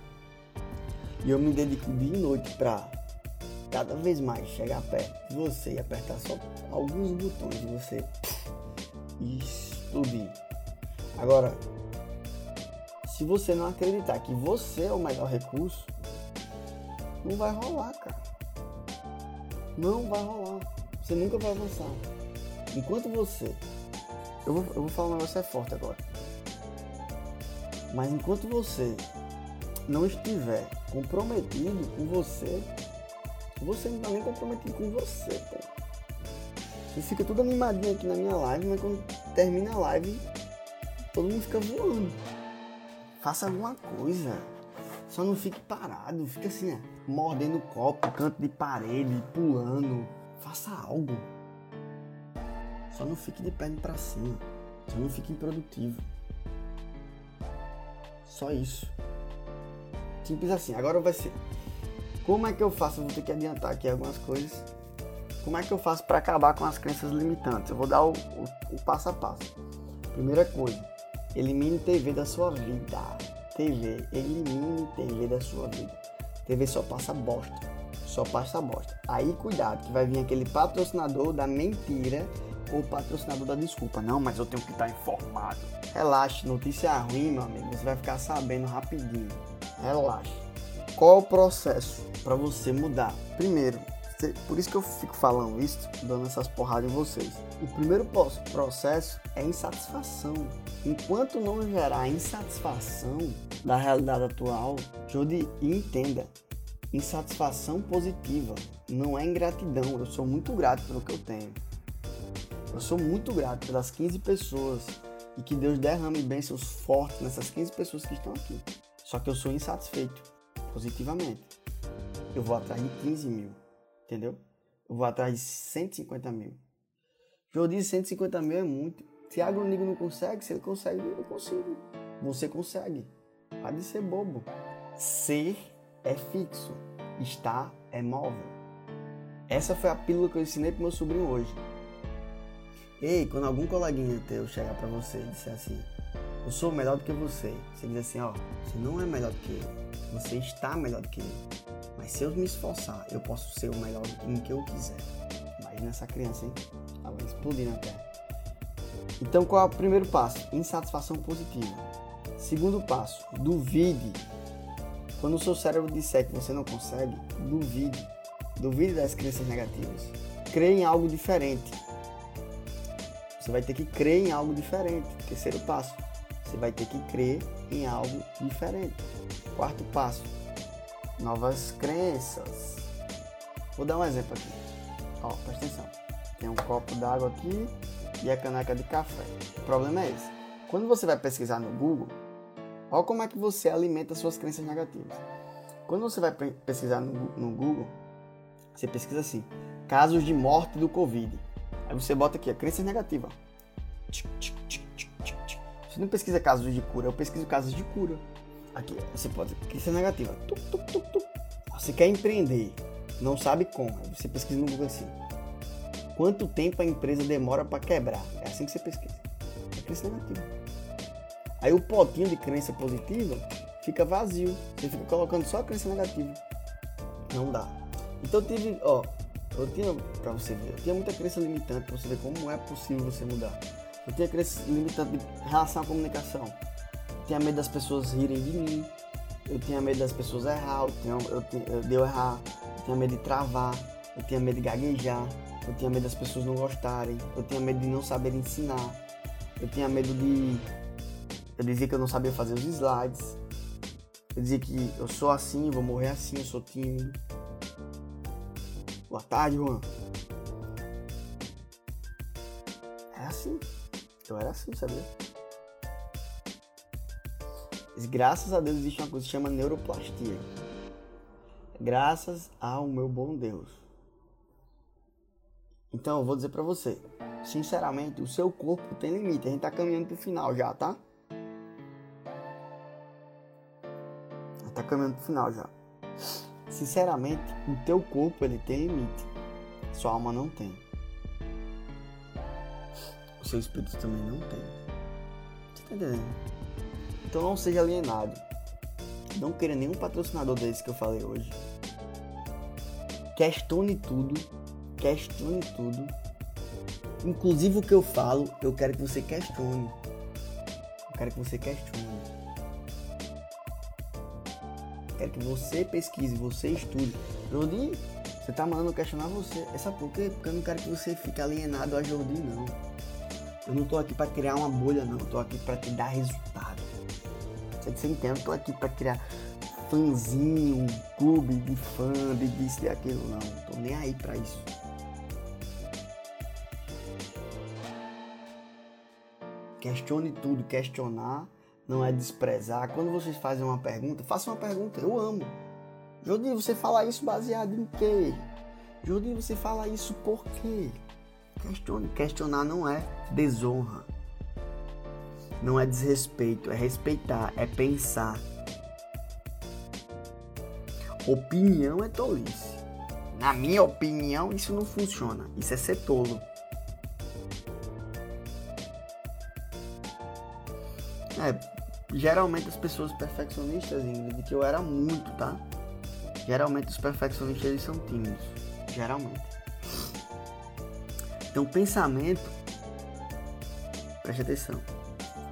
S2: E eu me dedico dia e noite pra cada vez mais chegar perto de você e apertar só alguns botões e você explodir. Agora, se você não acreditar que você é o melhor recurso, não vai rolar, cara. Não vai rolar. Você nunca vai avançar. Enquanto você. Eu vou, eu vou falar um negócio é forte agora. Mas enquanto você não estiver comprometido com você, você não está nem comprometido com você, pô. Você fica tudo animadinho aqui na minha live, mas quando termina a live, todo mundo fica voando. Faça alguma coisa. Só não fique parado, fica assim, ó, mordendo copo, canto de parede, pulando. Faça algo. Só não fique de perna para cima. Só não fique improdutivo. Só isso. Simples assim. Agora vai ser. Como é que eu faço? Vou ter que adiantar aqui algumas coisas. Como é que eu faço para acabar com as crenças limitantes? Eu vou dar o, o, o passo a passo. Primeira coisa, elimine TV da sua vida. TV, elimine TV da sua vida. TV só passa bosta. Só passa bosta. Aí cuidado, que vai vir aquele patrocinador da mentira ou patrocinador da desculpa. Não, mas eu tenho que estar informado. Relaxe, notícia ruim, meu amigo. Você vai ficar sabendo rapidinho. Relaxe. Qual o processo para você mudar? Primeiro, por isso que eu fico falando isso, dando essas porradas em vocês. O primeiro processo é insatisfação. Enquanto não gerar insatisfação da realidade atual, Jude entenda, insatisfação positiva não é ingratidão. Eu sou muito grato pelo que eu tenho. Eu sou muito grato pelas 15 pessoas e que Deus derrame bênçãos fortes nessas 15 pessoas que estão aqui. Só que eu sou insatisfeito positivamente. Eu vou atrás de 15 mil. Entendeu? Eu vou atrás de 150 mil. João diz 150 mil é muito. Se Agronigo não consegue, se ele consegue, eu consigo. Você consegue. Pode ser bobo. Ser é fixo. Estar é móvel. Essa foi a pílula que eu ensinei pro meu sobrinho hoje. Ei, quando algum coleguinha teu chegar para você e disser assim, eu sou melhor do que você, você diz assim, ó, você não é melhor do que ele, você está melhor do que ele. Mas se eu me esforçar, eu posso ser o melhor em que eu quiser. Imagina essa criança, hein? Ela vai explodir na terra. Então, qual é o primeiro passo? Insatisfação positiva. Segundo passo, duvide. Quando o seu cérebro disser que você não consegue, duvide. Duvide das crenças negativas. Creia em algo diferente. Você vai ter que crer em algo diferente. Terceiro passo, você vai ter que crer em algo diferente. Quarto passo, novas crenças. Vou dar um exemplo aqui. Ó, presta atenção. Tem um copo d'água aqui e a caneca de café. O problema é esse. Quando você vai pesquisar no Google, olha como é que você alimenta suas crenças negativas. Quando você vai pesquisar no, no Google, você pesquisa assim: casos de morte do Covid. Aí você bota aqui a crença negativa. Você não pesquisa casos de cura, eu pesquiso casos de cura. Aqui, você pode. Crença negativa. Você quer empreender, não sabe como. Aí você pesquisa no Google assim. Quanto tempo a empresa demora para quebrar? É assim que você pesquisa. É crença negativa. Aí o potinho de crença positiva fica vazio. Você fica colocando só a crença negativa. Não dá. Então tive, ó, eu tinha, pra você ver, eu tinha muita crença limitante pra você ver como é possível você mudar. Eu tinha crença limitante de relação à comunicação tinha medo das pessoas rirem de mim, eu tinha medo das pessoas errar, eu tinha, eu, eu, de eu errar, eu tinha medo de travar, eu tinha medo de gaguejar, eu tinha medo das pessoas não gostarem, eu tinha medo de não saber ensinar, eu tinha medo de. Eu dizia que eu não sabia fazer os slides, eu dizia que eu sou assim, vou morrer assim, eu sou tímido. Boa tarde, Juan. É assim. Eu era assim, sabia? graças a Deus existe uma coisa que se chama neuroplastia. Graças ao meu bom Deus. Então eu vou dizer para você, sinceramente, o seu corpo tem limite. A gente tá caminhando pro final já, tá? Tá caminhando pro final já. Sinceramente, o teu corpo ele tem limite. Sua alma não tem. O seu espírito também não tem. Você tá entendendo? Então não seja alienado. Não queira nenhum patrocinador desse que eu falei hoje. Questione tudo. Questione tudo. Inclusive o que eu falo, eu quero que você questione. Eu quero que você questione. Quero que você pesquise, você estude. Jordi, você tá mandando questionar você. Essa por quê? Porque eu não quero que você fique alienado a Jordi, não. Eu não tô aqui para criar uma bolha, não. Eu tô aqui para te dar resultado. Você, você entende? Eu tô aqui para criar fãzinho, clube de fã, de disso e aquilo. Não, tô nem aí para isso. Questione tudo, questionar não é desprezar. Quando vocês fazem uma pergunta, façam uma pergunta. Eu amo. Jodi, você fala isso baseado em quê? Jodi, você fala isso por quê? Questione. Questionar não é desonra. Não é desrespeito, é respeitar, é pensar. Opinião é tolice. Na minha opinião, isso não funciona. Isso é ser tolo. É, geralmente as pessoas perfeccionistas, Ingrid, que eu era muito, tá? Geralmente os perfeccionistas eles são tímidos. Geralmente. Então pensamento, preste atenção.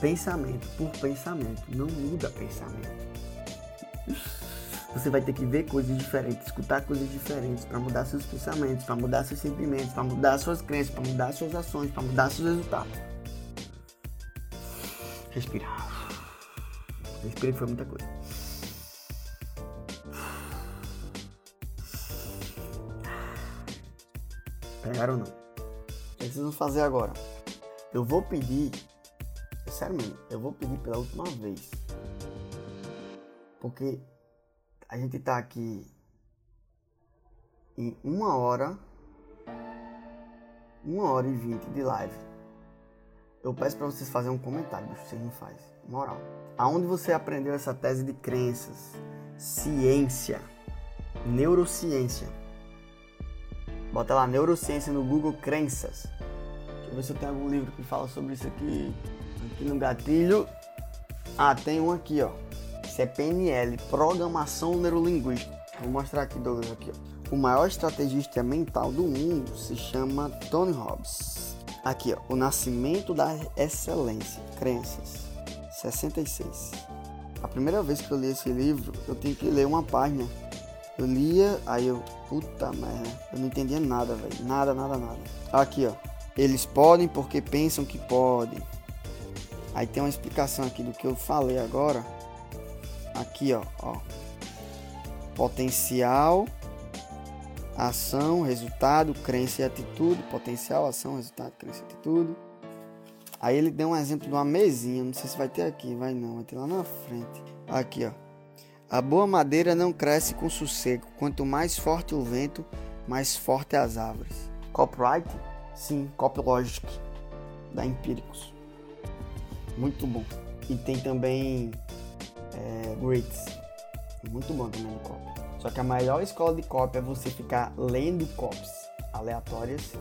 S2: Pensamento por pensamento não muda pensamento. Você vai ter que ver coisas diferentes, escutar coisas diferentes para mudar seus pensamentos, para mudar seus sentimentos, para mudar suas crenças, para mudar suas ações, para mudar seus resultados. Respirar. Respirar foi muita coisa. Pegaram não? O que vocês vão fazer agora? Eu vou pedir, é sério mesmo, eu vou pedir pela última vez. Porque a gente tá aqui em uma hora, uma hora e vinte de live. Eu peço para vocês fazerem um comentário, bicho, vocês não fazem. Moral. Aonde você aprendeu essa tese de crenças? Ciência. Neurociência. Bota lá, neurociência no Google Crenças. Deixa eu ver se eu tenho algum livro que fala sobre isso aqui. Aqui no gatilho. Ah, tem um aqui, ó. Isso é PNL, Programação Neurolinguística. Vou mostrar aqui, Douglas, aqui, ó. O maior estrategista mental do mundo se chama Tony Robbins. Aqui, ó. O nascimento da excelência. Crenças. 66. A primeira vez que eu li esse livro, eu tinha que ler uma página. Eu lia, aí eu, puta merda, eu não entendia nada, velho. Nada, nada, nada. Aqui, ó. Eles podem porque pensam que podem. Aí tem uma explicação aqui do que eu falei agora. Aqui, ó, ó. Potencial, ação, resultado, crença e atitude. Potencial, ação, resultado, crença e atitude. Aí ele deu um exemplo de uma mesinha, não sei se vai ter aqui, vai não, vai ter lá na frente. Aqui, ó. A boa madeira não cresce com sossego. Quanto mais forte o vento, mais forte as árvores. Copyright? Sim, Copylogic, da Empíricos. Muito bom. E tem também é, Grits. Muito bom também no copy. Só que a melhor escola de copy é você ficar lendo copies aleatórias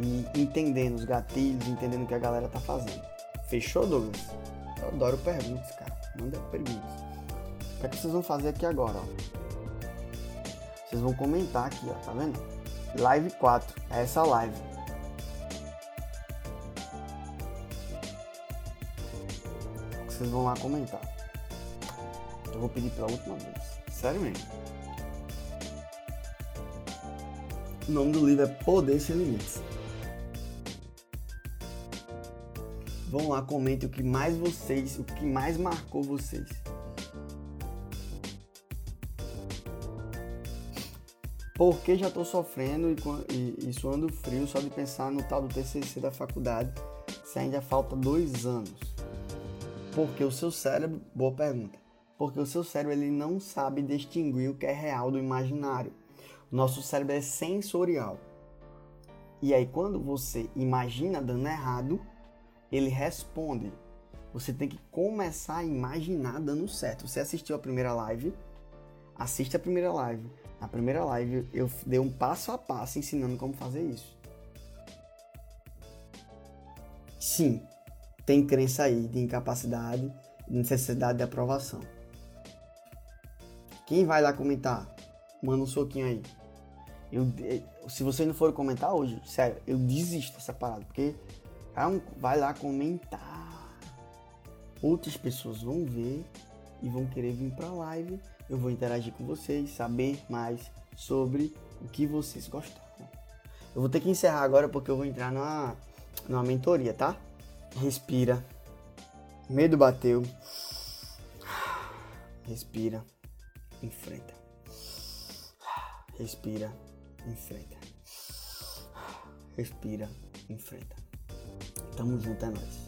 S2: e entendendo os gatilhos, entendendo o que a galera tá fazendo. Fechou, Douglas? Eu adoro perguntas, cara. Manda perguntas. O que, é que vocês vão fazer aqui agora, ó? Vocês vão comentar aqui, ó, tá vendo? Live 4, é essa live. Vocês vão lá comentar. Eu vou pedir pela última vez. Sério mesmo. O nome do livro é Poder Sem Limites. Vão lá, comentem o que mais vocês, o que mais marcou vocês. Porque já estou sofrendo e, e, e suando frio só de pensar no tal do TCC da faculdade, se ainda falta dois anos. Porque o seu cérebro, boa pergunta, porque o seu cérebro ele não sabe distinguir o que é real do imaginário. O nosso cérebro é sensorial. E aí quando você imagina dando errado, ele responde. Você tem que começar a imaginar dando certo. Você assistiu a primeira live, Assista a primeira live. Na primeira live eu dei um passo a passo ensinando como fazer isso. Sim, tem crença aí de incapacidade necessidade de aprovação. Quem vai lá comentar? Manda um soquinho aí. Eu, se você não for comentar hoje, sério, eu desisto dessa parada, porque vai lá comentar. Outras pessoas vão ver e vão querer vir pra live. Eu vou interagir com vocês, saber mais sobre o que vocês gostaram. Eu vou ter que encerrar agora porque eu vou entrar numa, numa mentoria, tá? Respira. Medo bateu. Respira. Enfrenta. Respira. Enfrenta. Respira. Enfrenta. Tamo junto, é nóis.